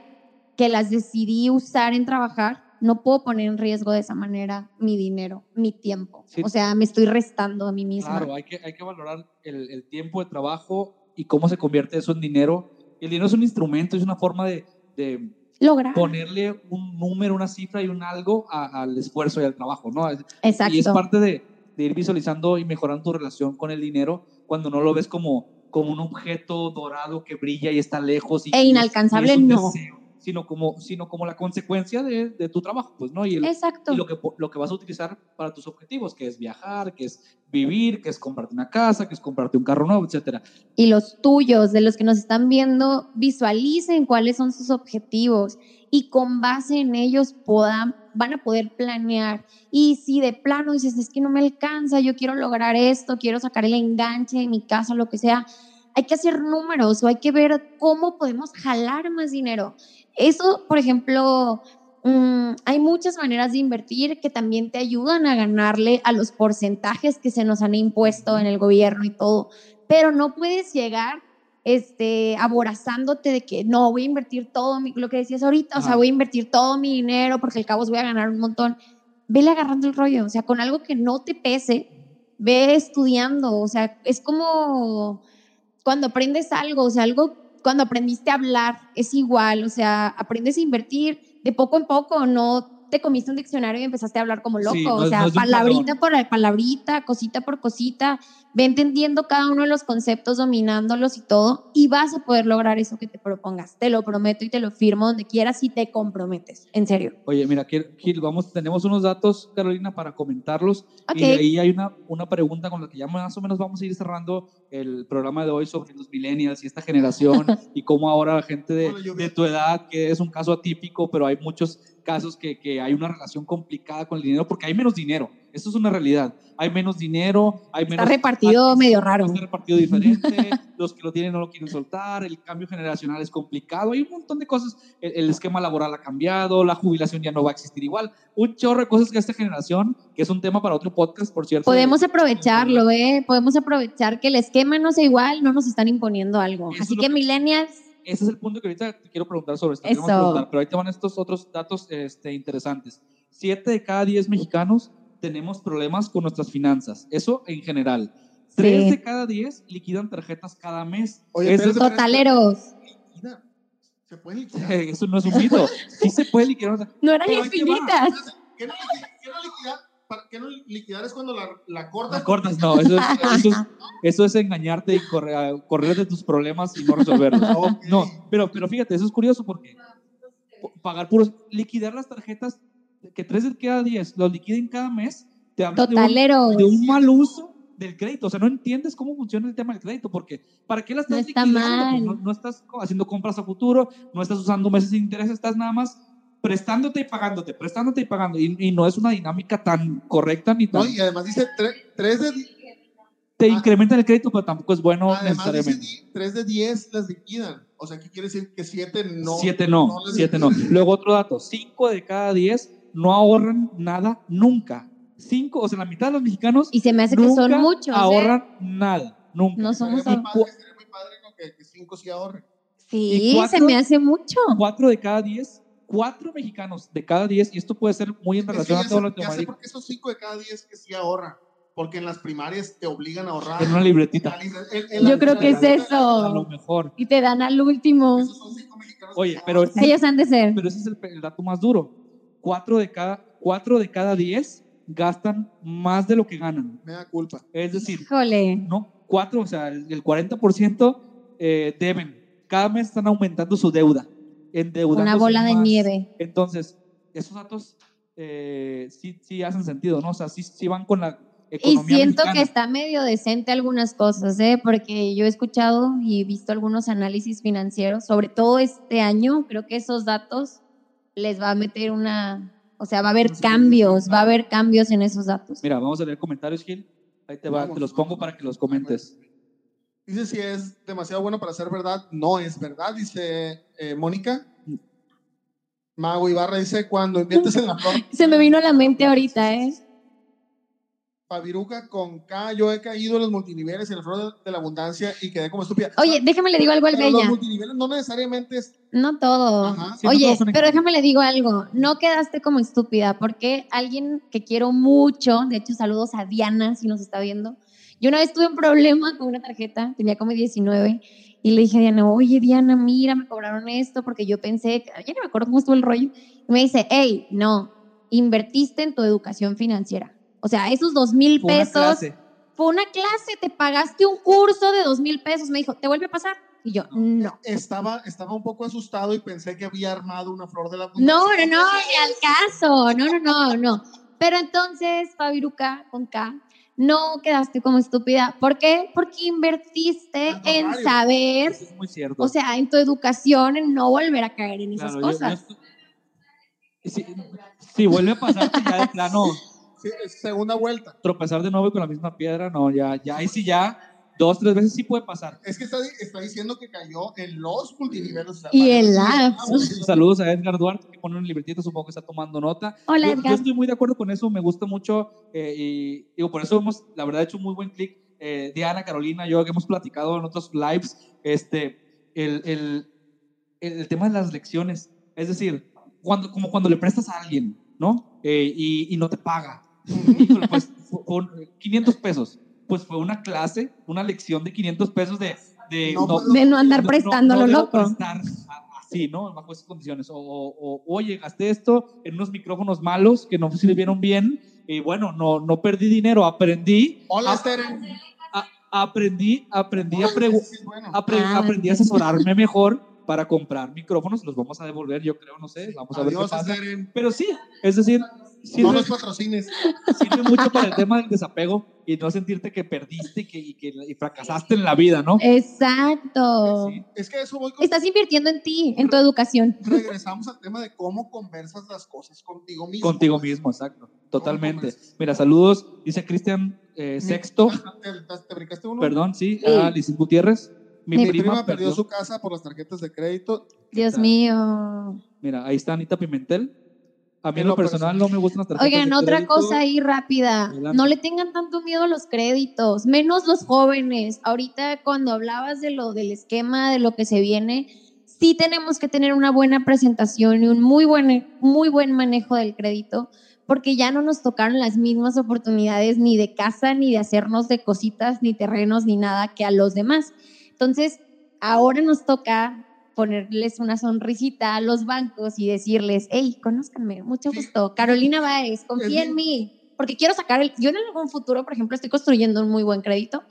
que las decidí usar en trabajar, no puedo poner en riesgo de esa manera mi dinero, mi tiempo. Sí. O sea, me estoy restando a mí misma. Claro, hay que, hay que valorar el, el tiempo de trabajo y cómo se convierte eso en dinero. El dinero es un instrumento, es una forma de, de Lograr. ponerle un número, una cifra y un algo a- al esfuerzo y al trabajo, ¿no? Exacto. Y es parte de, de ir visualizando y mejorando tu relación con el dinero cuando no lo ves como, como un objeto dorado que brilla y está lejos. Y, E inalcanzable, y es un no. deseo. Sino como, sino como la consecuencia de, de tu trabajo, pues, ¿no? Y, el- Exacto. y lo, que, lo que vas a utilizar para tus objetivos, que es viajar, que es vivir, que es comprarte una casa, que es comprarte un carro nuevo, etcétera. y los tuyos, de los que nos están viendo, visualicen cuáles son sus objetivos y con base en ellos puedan, van a poder planear. Y si de plano dices, es que no me alcanza, yo quiero lograr esto, quiero sacar el enganche de mi casa, lo que sea, hay que hacer números o hay que ver cómo podemos jalar más dinero. Eso, por ejemplo, mm, hay muchas maneras de invertir que también te ayudan a ganarle a los porcentajes que se nos han impuesto en el gobierno y todo pero no puedes llegar este, aborazándote de que no, voy a invertir todo mi- lo que decías ahorita, o sea, Ajá. voy a invertir todo mi dinero porque al cabo voy a ganar un montón. Vele agarrando el rollo, o sea, con algo que no te pese, ve estudiando, o sea, es como cuando aprendes algo, o sea, algo, cuando aprendiste a hablar, es igual, o sea, aprendes a invertir de poco en poco, no te comiste un diccionario y empezaste a hablar como loco, Sí, no o sea, no palabrita por palabrita, cosita por cosita, ve entendiendo cada uno de los conceptos, dominándolos y todo, y vas a poder lograr eso que te propongas. Te lo prometo y te lo firmo donde quieras si te comprometes, en serio. Oye, mira, aquí, aquí vamos, tenemos unos datos, Carolina, para comentarlos. Ok. Y de ahí hay una, una pregunta con la que ya más o menos vamos a ir cerrando el programa de hoy sobre los millennials y esta generación [LAUGHS] y cómo ahora la gente de, de tu edad, que es un caso atípico, pero hay muchos casos que, que hay una relación complicada con el dinero porque hay menos dinero. Eso es una realidad. Hay menos dinero, hay Está menos... repartido hay- medio raro. Está repartido diferente, [LAUGHS] los que lo tienen no lo quieren soltar, el cambio generacional es complicado, hay un montón de cosas, el, el esquema laboral ha cambiado, la jubilación ya no va a existir igual, un chorro de cosas que esta generación, que es un tema para otro podcast, por cierto. Podemos aprovecharlo, ¿eh? Podemos aprovechar que el esquema no sea igual, no nos están imponiendo algo. Así es lo que, que- millennials, Ese es el punto que ahorita te quiero preguntar sobre esto. Eso. preguntar, pero ahí te van estos otros datos este, interesantes. Siete de cada diez mexicanos tenemos problemas con nuestras finanzas. Eso en general. Tres Sí. de cada diez liquidan tarjetas cada mes. Oye, Eso totaleros. Liquida. Se puede liquidar. [LAUGHS] Eso no es un mito. Sí se puede liquidar. No eran infinitas. ¿Qué no, liqui- qué no liquidar? ¿Para qué no liquidar es cuando la, la cortas? No cortas, no. Eso es, [LAUGHS] eso es, eso es engañarte y correr, correr de tus problemas y no resolverlos. [LAUGHS] Ok. No, pero, pero fíjate, eso es curioso porque pagar puros, liquidar las tarjetas, que tres de cada diez los liquiden cada mes, te habla de de un mal uso del crédito. O sea, no entiendes cómo funciona el tema del crédito, porque ¿para qué la estás No está liquidando? Pues mal. no, no estás haciendo compras a futuro, no estás usando meses sin interés, estás nada más prestándote y pagándote, prestándote y pagando. Y, y no es una dinámica tan correcta ni tan... No, y además dice 3 de, te Ah. incrementan el crédito, pero tampoco es bueno además necesariamente. di- tres de 10 las liquidan. O sea, ¿qué quiere decir? Que 7 no. siete no, no les siete no. liquidan. Luego otro dato, cinco de cada diez no ahorran nada nunca. Cinco, o sea, la mitad de los mexicanos Y se me hace que son muchos. ¿eh? ahorran nada, nunca. No Sería somos. muy padre, sería muy padre que, que cinco sí ahorren. ¿Y Sí, cuatro? se me hace mucho. Cuatro de cada diez, cuatro mexicanos de cada diez, y esto puede ser muy en Es que relación ya a todo ya sé Latinoamérica, por qué esos 5 de cada 10 que sí ahorran. Porque en las primarias te obligan a ahorrar. en una libretita. En- en la- Yo creo que es la- A lo eso. mejor. Y te dan al último. Esos son cinco mexicanos Oye, que pero este- Ellos han de ser. Pero ese es el, el dato más duro. Cuatro de cada, cuatro de cada diez gastan más de lo que ganan. Me da culpa. Es decir, Híjole. ¿no? Cuatro, o sea, el el 40% eh, deben. Cada mes están aumentando su deuda. Endeudándose Una bola de más. nieve. Entonces, esos datos eh, sí, sí hacen sentido, ¿no? O sea, sí, sí van con la Y economía siento que está medio decente algunas cosas, ¿eh? Porque yo he escuchado y he visto algunos análisis financieros, sobre todo este año, creo que esos datos les va a meter una, o sea, va a haber No sé, cambios, va a haber cambios en esos datos. Mira, vamos a leer comentarios, Gil. Ahí te va, Vamos, te los pongo para que los comentes. Dice si es demasiado bueno para ser verdad. No es verdad, dice eh, Mónica. Mago Ibarra dice, cuando inviertes en la flor [LAUGHS] Se me vino a la mente ahorita, ¿eh? Fabiruca con K, yo he caído en los multiniveles en el flor de la abundancia y quedé como estúpida. Oye, déjame le digo algo al Pero los Bella. multiniveles no necesariamente es... No todo. Ajá. Oye, pero déjame le digo algo. No quedaste como estúpida, porque alguien que quiero mucho, de hecho, saludos a Diana, si nos está viendo. Yo una vez tuve un problema con una tarjeta, tenía como 19, y le dije a Diana, oye, Diana, mira, me cobraron esto porque yo pensé, que- ya no me acuerdo cómo estuvo el rollo. Y me dice, hey, no, invertiste en tu educación financiera. O sea, esos dos mil pesos clase. fue una clase, te pagaste un curso de dos mil pesos. Me dijo, ¿te vuelve a pasar? Y yo, no. Estaba, estaba un poco asustado y pensé que había armado una flor de la No, no, no, ni al caso. No, no, no, no. Pero entonces, Fabiruca, con K, no quedaste como estúpida. ¿Por qué? Porque invertiste en saber, Eso es muy cierto. o sea, en tu educación, en no volver a caer en esas Claro, yo- yo cosas. estoy- si, si vuelve a pasar, ya de plano [LAUGHS] Sí, es segunda vuelta. tropezar de nuevo con la misma piedra, no, ya, ya, ahí sí ya, dos, tres veces sí puede pasar. Es que está, está diciendo que cayó en los multiniveles. Y en la- Saludos a Edgar Duarte, que pone un libretito, supongo que está tomando nota. Hola, yo, Edgar. yo estoy muy de acuerdo con eso, me gusta mucho eh, y digo, por eso hemos, la verdad, hecho un muy buen clic. Eh, Diana, Carolina, yo que hemos platicado en otros lives, este, el, el, el, el tema de las lecciones, es decir, cuando, como cuando le prestas a alguien, ¿no? Eh, y, y no te paga. [LAUGHS] Híjole, pues, fue 500 pesos. Pues fue una clase, una lección de 500 pesos de... de No, pues, De no andar prestando lo loco. prestar a- así, ¿no? Bajo esas condiciones. O, o- o, oye, gasté esto en unos micrófonos malos que no sirvieron bien y bueno, no, no perdí dinero, aprendí, Hola, a- Esther. a- aprendí, aprendí a, pregu- Sí, bueno. apre- Ah, aprendí a asesorarme mejor para comprar micrófonos, los vamos a devolver, yo creo, no sé, vamos a ver Adiós, qué pasa. Pero sí, es decir, No nos patrocines. sirve mucho para el tema del desapego y no sentirte que perdiste y que, y que y fracasaste en la vida, ¿no? Exacto. Sí. Es que eso voy con... Estás invirtiendo en ti, en tu educación. Regresamos al tema de cómo conversas las cosas contigo mismo. Contigo mismo, exacto. Totalmente. Mira, saludos, dice Cristian eh, Sexto, ¿Te, te- te brincaste uno? perdón, sí, a Lisis Gutiérrez. Mi, Mi prima, prima, perdió perdió su casa por las tarjetas de crédito. Dios mío. Mira, ahí está Anita Pimentel. A mí en lo personal no me gustan las tarjetas Oigan, de otra crédito. cosa ahí rápida. No le tengan tanto miedo a los créditos, menos los jóvenes. Ahorita cuando hablabas de lo del esquema, de lo que se viene, sí tenemos que tener una buena presentación y un muy buen, muy buen manejo del crédito, porque ya no nos tocaron las mismas oportunidades ni de casa, ni de hacernos de cositas, ni terrenos, ni nada que a los demás. Entonces, ahora nos toca ponerles una sonrisita a los bancos y decirles, hey, conózcanme, mucho gusto. Carolina Báez, confía en mí, porque quiero sacar el, yo en algún futuro, por ejemplo, estoy construyendo un muy buen crédito,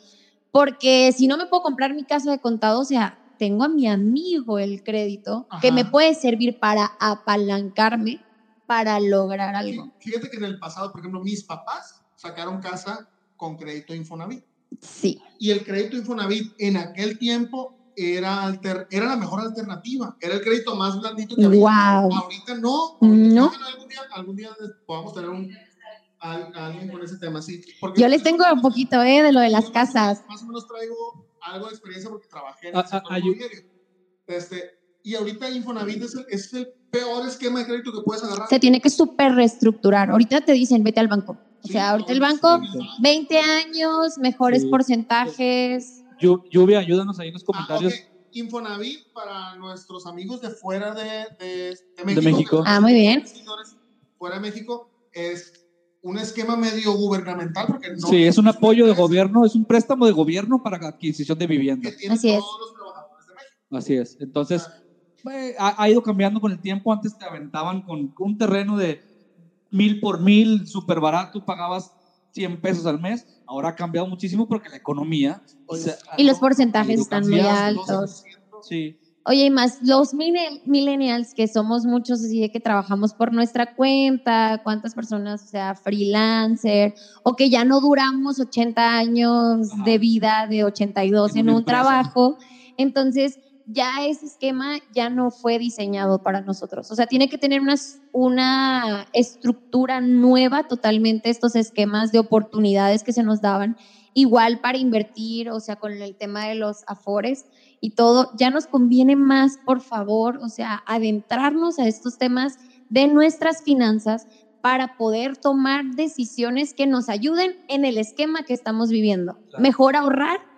porque si no me puedo comprar mi casa de contado, o sea, tengo a mi amigo el crédito que Ajá. me puede servir para apalancarme para lograr algo. Fíjate que en el pasado, por ejemplo, mis papás sacaron casa con crédito Infonavit. Sí. Y el crédito Infonavit en aquel tiempo era, alter- era la mejor alternativa. Era el crédito más blandito que había. Wow. Ahorita no. No. Ojalá Algún día, algún día podamos tener un, a, a alguien con ese tema, sí. Porque Yo les tengo un poquito eh, de lo de las casas. Más o menos traigo algo de experiencia porque trabajé en Ah, el sector ah, ah. Este, y ahorita Infonavit es el, es el peor esquema de crédito que puedes agarrar. Se tiene que súper reestructurar. Ahorita te dicen, vete al banco. O Sí, sea, ahorita el banco, sí. 20 años, mejores Sí. porcentajes. Llu- Lluvia, ayúdanos ahí en los Ah, comentarios. ok. Infonavit para nuestros amigos de fuera de, de, de De México. Ah, muy bien. Fuera de México es un esquema medio gubernamental porque no sí, es un apoyo de gobierno, es un préstamo de gobierno para adquisición de vivienda. que tienen Así es. todos los trabajadores de México. Así es. Entonces, eh, ha, ha ido cambiando con el tiempo. Antes te aventaban con un terreno de mil por mil, súper barato, pagabas 100 pesos al mes. Ahora ha cambiado muchísimo porque la economía. o sea, Y los porcentajes están muy altos. 12%. Sí, Oye, y más los millennials, que somos muchos así de que trabajamos por nuestra cuenta, cuántas personas, o sea, freelancer, o que ya no duramos 80 años Ajá. de vida, de 82 En en, un empresa. trabajo. Entonces, ya ese esquema ya no fue diseñado para nosotros. O sea, tiene que tener una, una estructura nueva totalmente, estos esquemas de oportunidades que se nos daban, igual para invertir, o sea, con el tema de los afores y todo, ya nos conviene más, por favor, o sea, adentrarnos a estos temas de nuestras finanzas para poder tomar decisiones que nos ayuden en el esquema que estamos viviendo. Claro. Mejor ahorrar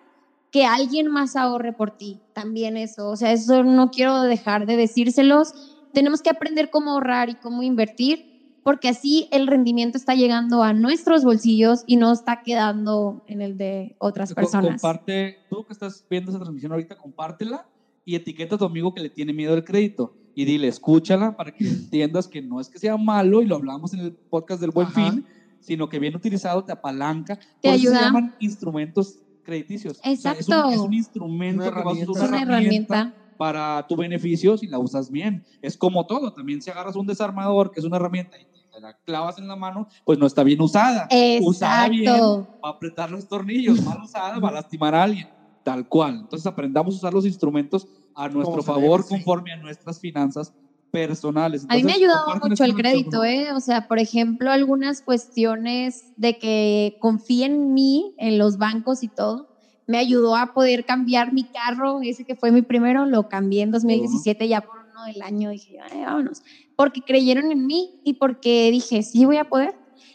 que alguien más ahorre por ti. También eso, o sea, eso no quiero dejar de decírselos. Tenemos que aprender cómo ahorrar y cómo invertir, porque así el rendimiento está llegando a nuestros bolsillos y no está quedando en el de otras personas. Comparte, tú que estás viendo esa transmisión ahorita, compártela y etiqueta a tu amigo que le tiene miedo al crédito y dile, escúchala para que entiendas que no es que sea malo y lo hablamos en el podcast del Buen Ajá. Fin, sino que bien utilizado te apalanca. Te eso se ayuda. llaman instrumentos crediticios. O sea, es, un, Exacto. es un instrumento Una que vas a usar Es una herramienta. para tu beneficio si la usas bien. Es como todo, también si agarras un desarmador, que es una herramienta, y te la clavas en la mano, pues no está bien usada. Usada bien, Exacto. va a apretar los tornillos, mal usada, va a lastimar a alguien, tal cual. Entonces aprendamos a usar los instrumentos a nuestro favor, debe, sí. conforme a nuestras finanzas personales. A mí me ha ayudado mucho el crédito. ¿eh? O sea, por ejemplo, algunas cuestiones de que confíen en mí, en los bancos y todo, me ayudó a poder cambiar mi carro, ese que fue mi primero, lo cambié en 2017 ya por uno del año, dije, "Ay, vámonos, porque creyeron en mí y porque dije, sí voy a poder.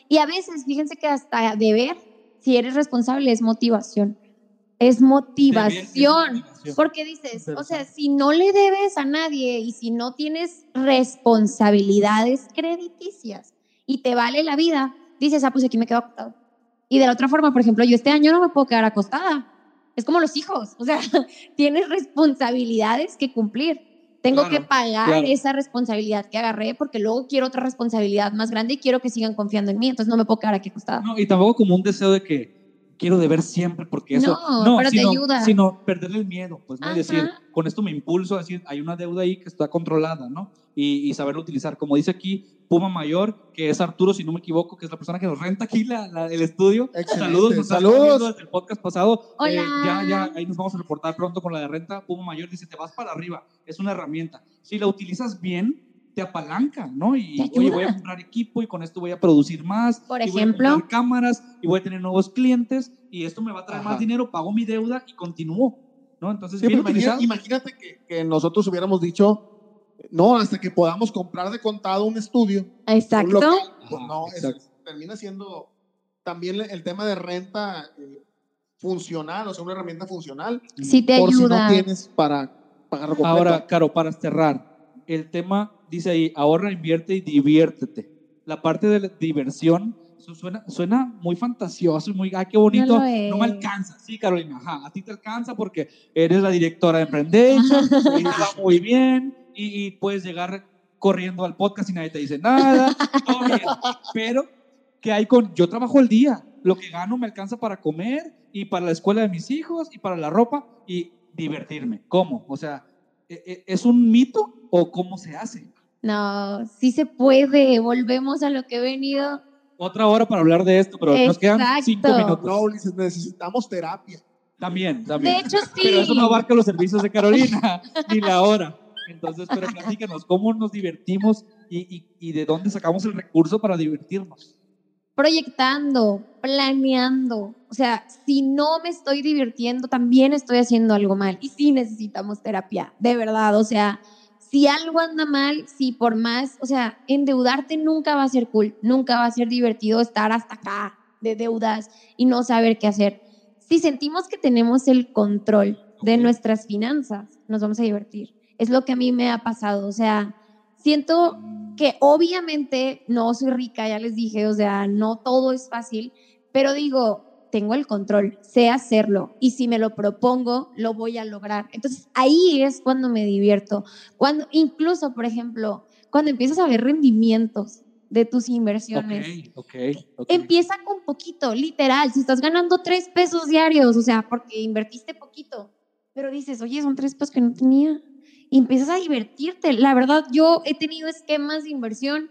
Y a veces, fíjense que hasta deber, si eres responsable, es motivación. Es motivación. Porque dices, o sea, si no le debes a nadie y si no tienes responsabilidades crediticias y te vale la vida, dices, ah, pues aquí me quedo acostado. Y de la otra forma, por ejemplo, yo este año no me puedo quedar acostada. Es como los hijos, o sea, [LAUGHS] tienes responsabilidades que cumplir. Tengo Claro, que pagar claro. esa responsabilidad que agarré porque luego quiero otra responsabilidad más grande y quiero que sigan confiando en mí, entonces no me puedo quedar aquí acostada. No, y tampoco como un deseo de que quiero deber siempre, porque eso. No, pero te sino, ayuda. Sino perder el miedo, pues, ¿no? Ajá. decir, con esto me impulso a decir, hay una deuda ahí que está controlada, ¿no? Y, y saberlo utilizar. Como dice aquí Puma Mayor, que es Arturo, si no me equivoco, que es la persona que nos renta aquí la- la- el estudio. Excelente. Saludos, nos Saludos. desde el podcast pasado. Hola. Eh, ya, ya, ahí nos vamos a reportar pronto con la de renta. Puma Mayor dice, te vas para arriba, es una herramienta. Si la utilizas bien, te apalanca, ¿no? Y, oye, voy a comprar equipo y con esto voy a producir más. Por y voy a ejemplo. comprar cámaras y voy a tener nuevos clientes y esto me va a traer Ajá. más dinero, pago mi deuda y continúo, ¿no? Entonces, Sí, bien utilizado. imagínate que, que nosotros hubiéramos dicho, no, hasta que podamos comprar de contado un estudio. un Exacto. local. Pues Ajá, no, es- exacto. termina siendo también el tema de renta eh, funcional, o sea, una herramienta funcional. Sí te por ayuda. si no tienes para completo. Ahora, Caro, para cerrar, el tema dice ahí, ahorra, invierte y diviértete. La parte de la diversión suena, suena muy fantasioso muy, ay, qué bonito. No No, me alcanza. Sí, Carolina, ajá, a ti te alcanza porque eres la directora de Emprendation, y va muy bien y, y puedes llegar corriendo al podcast y nadie te dice nada. todo bien. Pero, ¿qué hay con, yo trabajo el día, lo que gano me alcanza para comer y para la escuela de mis hijos y para la ropa y divertirme. ¿Cómo? O sea, ¿e- e- ¿es un mito o cómo se hace? No, sí se puede. Volvemos a lo que he venido. Otra hora para hablar de esto, pero nos quedan cinco minutos. No, Ulises, necesitamos terapia. También, también. De hecho, sí. [LAUGHS] Pero eso no abarca los servicios de Carolina, [LAUGHS] ni la hora. Entonces, pero platícanos, ¿cómo nos divertimos y, y- y de dónde sacamos el recurso para divertirnos? Proyectando, planeando. O sea, si no me estoy divirtiendo, también estoy haciendo algo mal. Y sí necesitamos terapia, de verdad. O sea, si algo anda mal, si por más, o sea, endeudarte nunca va a ser cool, nunca va a ser divertido estar hasta acá de deudas y no saber qué hacer. Si sentimos que tenemos el control de nuestras finanzas, nos vamos a divertir. Es lo que a mí me ha pasado. O sea, siento que obviamente no soy rica, ya les dije, o sea, no todo es fácil, pero digo, tengo el control, sé hacerlo y si me lo propongo, lo voy a lograr. Entonces ahí es cuando me divierto, cuando incluso, por ejemplo, cuando empiezas a ver rendimientos de tus inversiones. Ok, ok, ok. Empieza con poquito, literal. Si estás ganando tres pesos diarios, o sea, porque invertiste poquito, pero dices, oye, son tres pesos que no tenía. Y empiezas a divertirte. La verdad, yo he tenido esquemas de inversión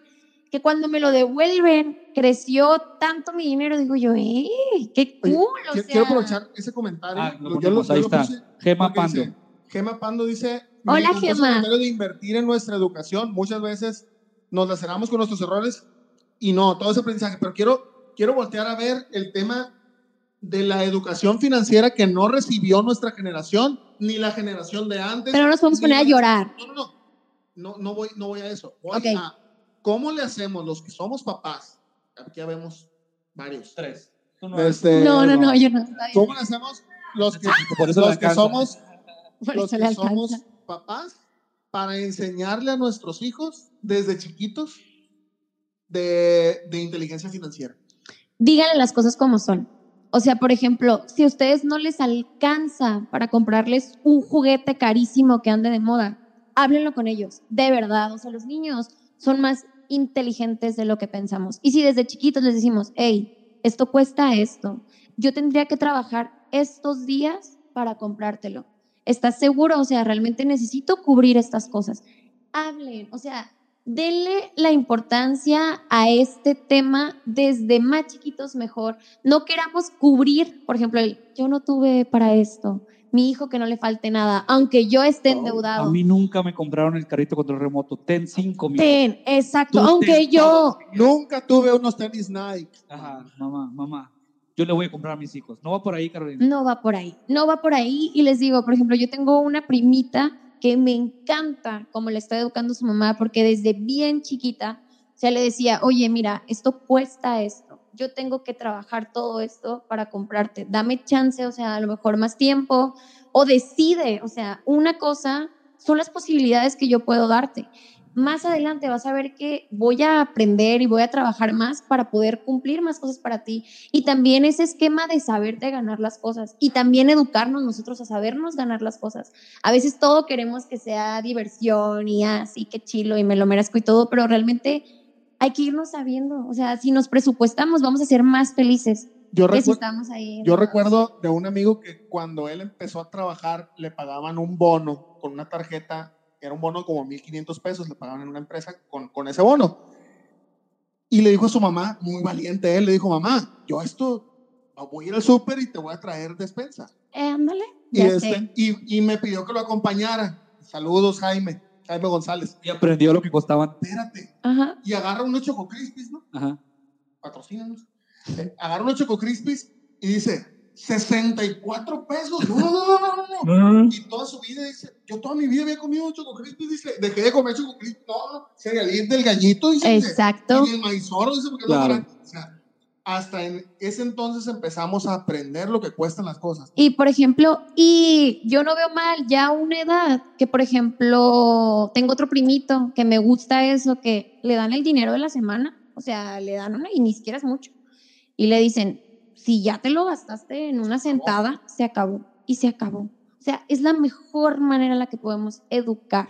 que cuando me lo devuelven, creció tanto mi dinero. Digo yo, ¡eh! ¡Qué cool! Oye, o quiero, sea, quiero aprovechar ese comentario. Ah, lo Yo ponemos, ahí yo está. puse Gema porque dice- Pando. Gema Pando dice, Hola, "Me encantó ese Gema. de invertir en nuestra educación. Muchas veces nos laceramos con nuestros errores y no, todo ese aprendizaje. Pero quiero, quiero voltear a ver el tema de la educación financiera que no recibió nuestra generación, ni la generación de antes. Pero no nos podemos poner a llorar. No, no, no. No, no, voy, no voy a eso. Voy a cómo le hacemos los que somos papás. Aquí ya vemos varios. Tres. No Este, No, no, no, yo no. ¿Cómo le hacemos los que, Por eso le los que somos Por los que somos papás para enseñarle a nuestros hijos desde chiquitos de, de inteligencia financiera. díganle las cosas como son. O sea, por ejemplo, si a ustedes no les alcanza para comprarles un juguete carísimo que ande de moda, háblenlo con ellos, de verdad. O sea, los niños son más inteligentes de lo que pensamos. Y si desde chiquitos les decimos, hey, esto cuesta esto, yo tendría que trabajar estos días para comprártelo. ¿Estás seguro? O sea, realmente necesito cubrir estas cosas. Hablen, o sea, denle la importancia a este tema desde más chiquitos mejor. No queramos cubrir, por ejemplo, el, yo no tuve para esto, mi hijo que no le falte nada, aunque yo esté endeudado. A mí nunca me compraron el carrito control remoto. Ten cinco mil. Ten, exacto, Tú aunque ten yo, Nunca tuve unos tenis Nike. Ajá, mamá, mamá. Yo le voy a comprar a mis hijos. No va por ahí, Carolina. no va por ahí, no va por ahí. Y les digo, por ejemplo, yo tengo una primita que me encanta cómo le está educando su mamá, porque desde bien chiquita, o sea, le decía, oye, mira, esto cuesta esto, yo tengo que trabajar todo esto para comprarte, dame chance, o sea, a lo mejor más tiempo, o decide, o sea, una cosa son las posibilidades que yo puedo darte. Más adelante vas a ver que voy a aprender y voy a trabajar más para poder cumplir más cosas para ti. Y también ese esquema de saberte ganar las cosas y también educarnos nosotros a sabernos ganar las cosas. A veces todo queremos que sea diversión y así que chilo y me lo merezco y todo, pero realmente hay que irnos sabiendo. O sea, si nos presupuestamos, vamos a ser más felices. Yo, que si recu- estamos ahí. yo recuerdo de un amigo que cuando él empezó a trabajar le pagaban un bono con una tarjeta, era un bono como 1.500 pesos, le pagaban en una empresa con, con ese bono. Y le dijo a su mamá, muy valiente él, le dijo, mamá, yo esto voy a ir al súper y te voy a traer despensa. Eh, ándale, Y, este, y, y me pidió que lo acompañara. Saludos, Jaime, Jaime González. Y aprendió lo que costaban. Espérate. Ajá. Y agarra unos Choco Crispies, ¿no? Ajá. Patrocínanos. Eh, agarra unos Choco Crispies y dice, 64 pesos. No, no, no, no, no, no. No, no, no. Y toda su vida dice, yo toda mi vida había comido Choco Crispies, dice, dejé de comer Choco Crispies. No, no, cerealín del gallito, dice. Exacto. Y del maizoro, dice, porque Claro. barato. O sea, hasta en ese entonces empezamos a aprender lo que cuestan las cosas. Y por ejemplo, y yo no veo mal ya a una edad que, por ejemplo, tengo otro primito que me gusta eso, que le dan el dinero de la semana, o sea, le dan una y ni siquiera es mucho. Y le dicen, si ya te lo gastaste en una sentada, se acabó y se acabó. O sea, es la mejor manera en la que podemos educar,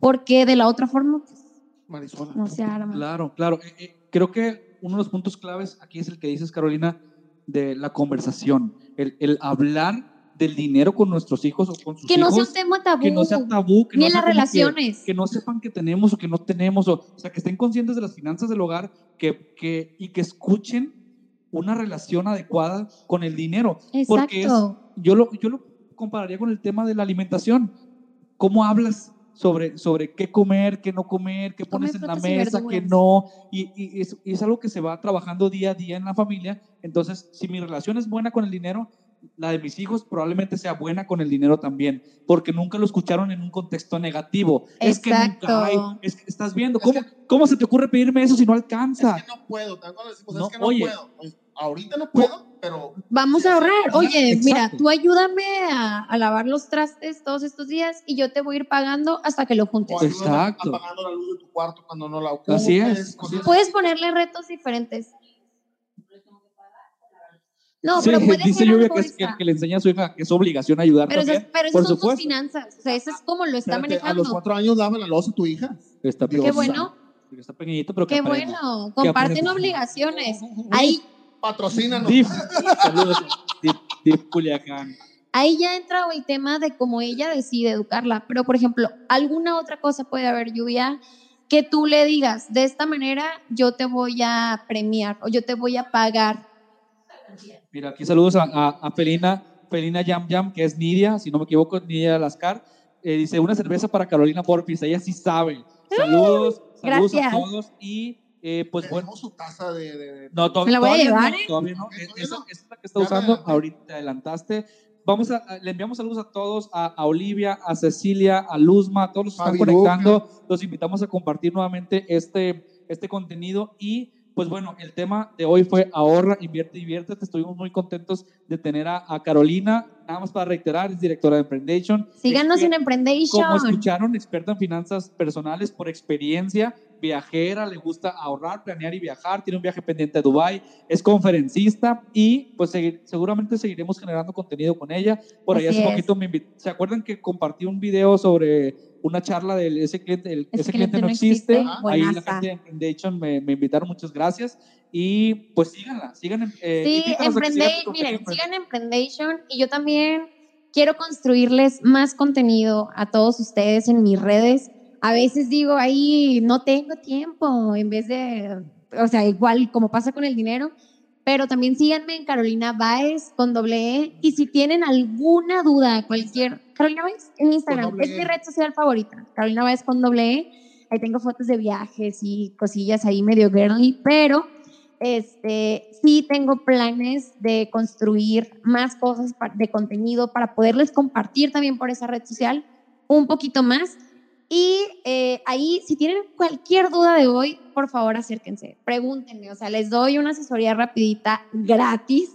porque de la otra forma, pues, Marisola. no se arma. Claro, claro. Eh, eh, creo que uno de los puntos claves aquí es el que dices, Carolina, de la conversación. El, el hablar del dinero con nuestros hijos o con sus Que no sea hijos. un tema tabú, que no sea tabú, que ni no en las como que- relaciones. Que, no sepan que tenemos o que no tenemos, o, o sea, que estén conscientes de las finanzas del hogar que, que, y que escuchen una relación adecuada con el dinero. Porque es, Exacto. yo, lo, yo lo compararía con el tema de la alimentación. ¿Cómo hablas sobre, sobre qué comer, qué no comer, qué Come pones en la mesa, qué no? Y, y es, y es algo que se va trabajando día a día en la familia. Entonces, si mi relación es buena con el dinero, la de mis hijos probablemente sea buena con el dinero también, porque nunca lo escucharon en un contexto negativo. Es que Exacto. nunca hay, es que estás viendo, Es ¿cómo, ¿cómo se te ocurre pedirme eso si no alcanza? Es que no puedo, decimos, No, es que no oye. puedo. Pues, ahorita no puedo, pero Vamos a ahorrar. exacto. Oye, Exacto. mira, tú ayúdame a, a lavar los trastes todos estos días y yo te voy a ir pagando hasta que lo juntes. o ayúdame Exacto. apagando la luz de tu cuarto cuando no la ocupes. Así es, cosas así es. Puedes ponerle retos diferentes. No, Sí, pero [LAUGHS] puede dice ser Lluvia que, es- que, que le enseña a su hija que es obligación ayudar Pero también. esas, pero esas por son sus supuesto. finanzas. O sea, eso es como lo está Espérate, a los manejando. cuatro años lava la loza tu hija. Está Qué bueno. Está pequeñito, pero que Qué aprenda. bueno. Comparten obligaciones. Ahí, Patrocínanos. DIF, saludos. DIF, DIF Culiacán. ahí ya entra el tema de cómo ella decide educarla. Pero, por ejemplo, alguna otra cosa puede haber, Lluvia, que tú le digas, de esta manera yo te voy a premiar o yo te voy a pagar. Mira, aquí saludos a, a, a Felina, Felina Yam Yam, que es Nidia, si no me equivoco, Nidia Lascar. Eh, dice, una cerveza para Carolina Porpis, ella sí sabe. Saludos, saludos a gracias. todos y eh, pues bueno. Su taza de... de- de- No, to- Me la voy a llevar, no, ¿eh? todavía no. Es- todavía Esa, no. esa es la que está Ya me usando, adelanté. ahorita te adelantaste. Vamos a, a- le enviamos saludos a todos, a, a Olivia, a Cecilia, a Luzma, a todos los que están Fabi conectando. Los invitamos a compartir nuevamente este, este contenido y pues bueno, el tema de hoy fue ahorra, invierte, diviértete. Estuvimos muy contentos de tener a, a Carolina, nada más para reiterar, es directora de Emprendation. Síganos en Exper- Como Emprendation. escucharon, experta en finanzas personales por experiencia viajera, le gusta ahorrar, planear y viajar, tiene un viaje pendiente a Dubai, es conferencista y pues segui- seguramente seguiremos generando contenido con ella. Por ahí Así hace es. poquito me invi- ¿se acuerdan que compartí un video sobre una charla del ese cliente, el- ese, cliente, no existe? existe. Ahí la gente de Emprendation me, me invitaron, muchas gracias. Y pues síganla, sigan. eh, Sí, Emprende- miren, en Emprendation. sigan Emprendation y yo también quiero construirles más contenido a todos ustedes en mis redes. A veces digo ahí, no tengo tiempo, en vez de, o sea, igual como pasa con el dinero, pero también síganme en Carolina Baez con doble E y si tienen alguna duda, cualquier, Carolina Baez en Instagram, es mi E. red social favorita, Carolina Baez con doble E. Ahí tengo fotos de viajes y cosillas ahí medio girly, pero este, sí tengo planes de construir más cosas de contenido para poderles compartir también por esa red social un poquito más. Y eh, ahí, si tienen cualquier duda de hoy, por favor acérquense, pregúntenme, o sea, les doy una asesoría rapidita gratis.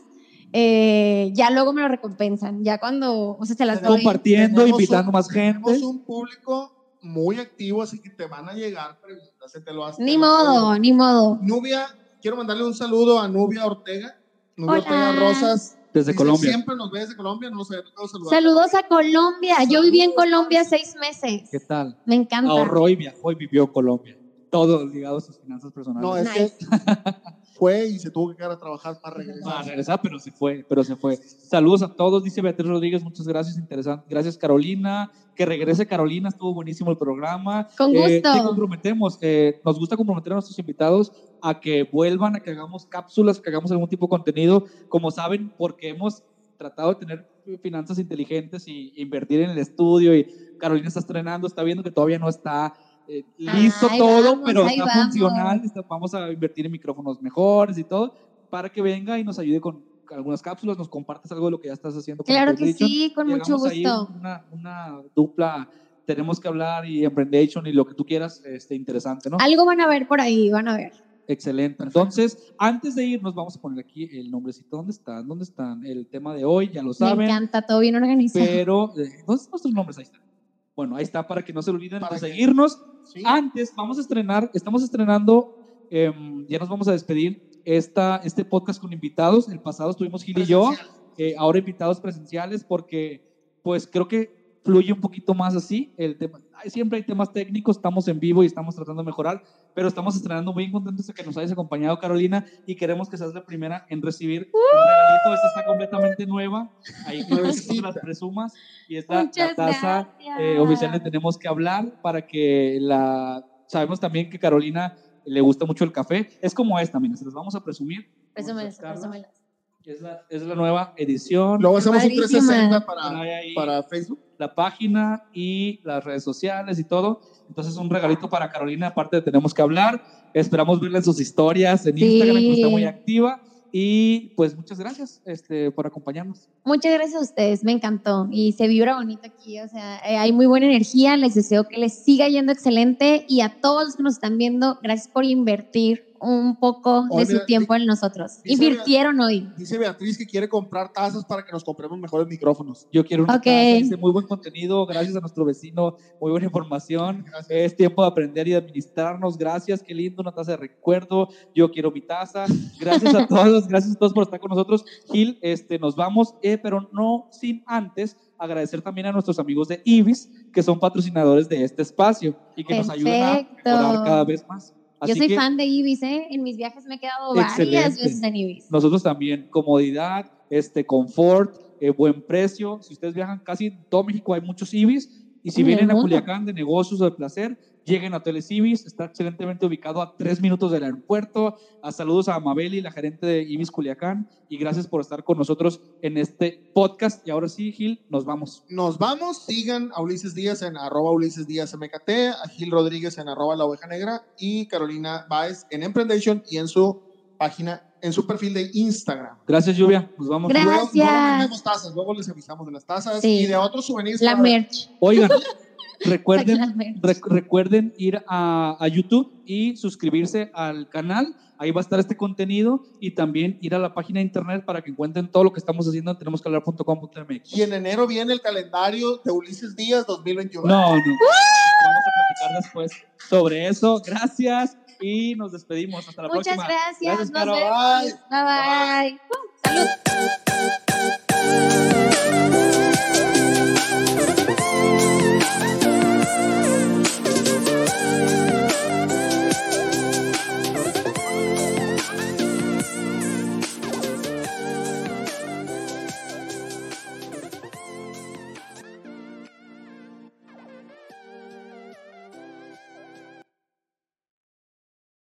Eh, ya luego me lo recompensan, ya cuando, o sea, se las doy. compartiendo, Tenemos invitando un- más gente. Tenemos un público muy activo, así que te van a llegar preguntas. se te lo hace- Ni modo, ni modo. Nubia, quiero mandarle un saludo a Nubia Ortega. Nubia Hola. Ortega Rosas. Desde Dice, Colombia. Siempre nos ve desde Colombia. Saludos a Colombia. Yo viví en Colombia seis meses. ¿Qué tal? Me encanta. Ahorró y viajó y vivió Colombia. Todo ligado a sus finanzas personales. No, es Nice. que fue y se tuvo que quedar a trabajar para Para regresar. regresar, pero se fue, pero se fue. Saludos a todos, dice Beatriz Rodríguez, muchas gracias, interesante. Gracias Carolina, que regrese Carolina, estuvo buenísimo el programa. Con Eh, gusto. te comprometemos, eh, nos gusta comprometer a nuestros invitados a que vuelvan, a que hagamos cápsulas, que hagamos algún tipo de contenido, como saben, porque hemos tratado de tener finanzas inteligentes y invertir en el estudio y Carolina está estrenando, está viendo que todavía no está eh, listo Ay, todo, vamos, pero está vamos. funcional, está- vamos a invertir en micrófonos mejores y todo, para que venga y nos ayude con algunas cápsulas, nos compartas algo de lo que ya estás haciendo. con Claro que sí, con y mucho gusto. Una, una dupla, tenemos que hablar y Emprendation y lo que tú quieras, este, interesante, ¿no? Algo van a ver por ahí, van a ver. Excelente. Entonces, antes de irnos, vamos a poner aquí el nombrecito. ¿Dónde están? ¿Dónde están? El tema de hoy, ya lo Me saben. encanta, todo bien organizado. Pero, eh, ¿dónde están nuestros nombres? Ahí están. Bueno, ahí está para que no se olviden Para de que- seguirnos. Sí. Antes, vamos a estrenar, estamos estrenando, em, ya nos vamos a despedir, esta, este podcast con invitados. El pasado estuvimos Gil y yo, eh, ahora invitados presenciales porque, pues, creo que fluye un poquito más así. El tema, siempre hay temas técnicos, estamos en vivo y estamos tratando de mejorar, pero estamos estrenando muy contentos de que nos hayas acompañado, Carolina, y queremos que seas la primera en recibir un regalito. Esta está completamente nueva. Ahí quiero que las presumas. Y esta la taza eh, oficial le tenemos que hablar para que la... Sabemos también que Carolina le gusta mucho el café. Es como esta, mira, se los vamos a presumir. Presúmelas. Es la, es la nueva edición. Luego hacemos un Padrísima. 360 Trae para, para Facebook. La página y las redes sociales y todo. Entonces, un regalito para Carolina, aparte de tenemos que hablar. Esperamos verla en sus historias en Sí. Instagram, que está muy activa. Y pues muchas gracias este, por acompañarnos. Muchas gracias a ustedes, me encantó y se vibra bonito aquí, o sea, eh, hay muy buena energía, les deseo que les siga yendo excelente y a todos los que nos están viendo, gracias por invertir un poco de Oye, su tiempo en nosotros. Invirtieron hoy. Dice Beatriz que quiere comprar tazas para que nos compremos mejores micrófonos. Yo quiero una Ok. taza, dice, muy buen contenido, gracias a nuestro vecino, muy buena información. Gracias. Es tiempo de aprender y de administrarnos. Gracias, qué lindo, una taza de recuerdo. Yo quiero mi taza. Gracias a todos, [LAUGHS] gracias a todos por estar con nosotros. Gil, este, nos vamos, eh, pero no sin antes agradecer también a nuestros amigos de Ibis, que son patrocinadores de este espacio y que nos ayudan a Perfecto. mejorar cada vez más. Yo Así soy que fan de Ibis, ¿eh? En mis viajes me he quedado varias Excelente. veces en Ibis. nosotros también, comodidad, este, confort, eh, buen precio. Si ustedes viajan casi en todo México, hay muchos Ibis. Y si En vienen a. Culiacán de negocios o de placer, lleguen a Hoteles Ibis. Está excelentemente ubicado a tres minutos del aeropuerto. A saludos a Amabeli, la gerente de Ibis Culiacán. Y gracias por estar con nosotros en este podcast. Y ahora sí, Gil, nos vamos. Nos vamos, sigan a Ulises Díaz en arroba Ulises Díaz MKT, a Gil Rodríguez en arroba La Oveja Negra y Carolina Baez en Emprendation y en su página, en su perfil de Instagram. Gracias, Lluvia. Nos vamos. Gracias. Luego, luego tazas, luego les avisamos de las tazas Sí. y de otros souvenirs. La merch. Oigan, [LAUGHS] Recuerden, recuerden ir a, a, YouTube y suscribirse al canal. Ahí va a estar este contenido y también ir a la página de internet para que encuentren todo lo que estamos haciendo en tenemoscalar.com.mx. Y en enero viene el calendario de Ulises Díaz 2021. No, no. Vamos a platicar después sobre eso. Gracias y nos despedimos. Hasta la próxima. Muchas gracias. nos vemos. Bye. Bye. Salud.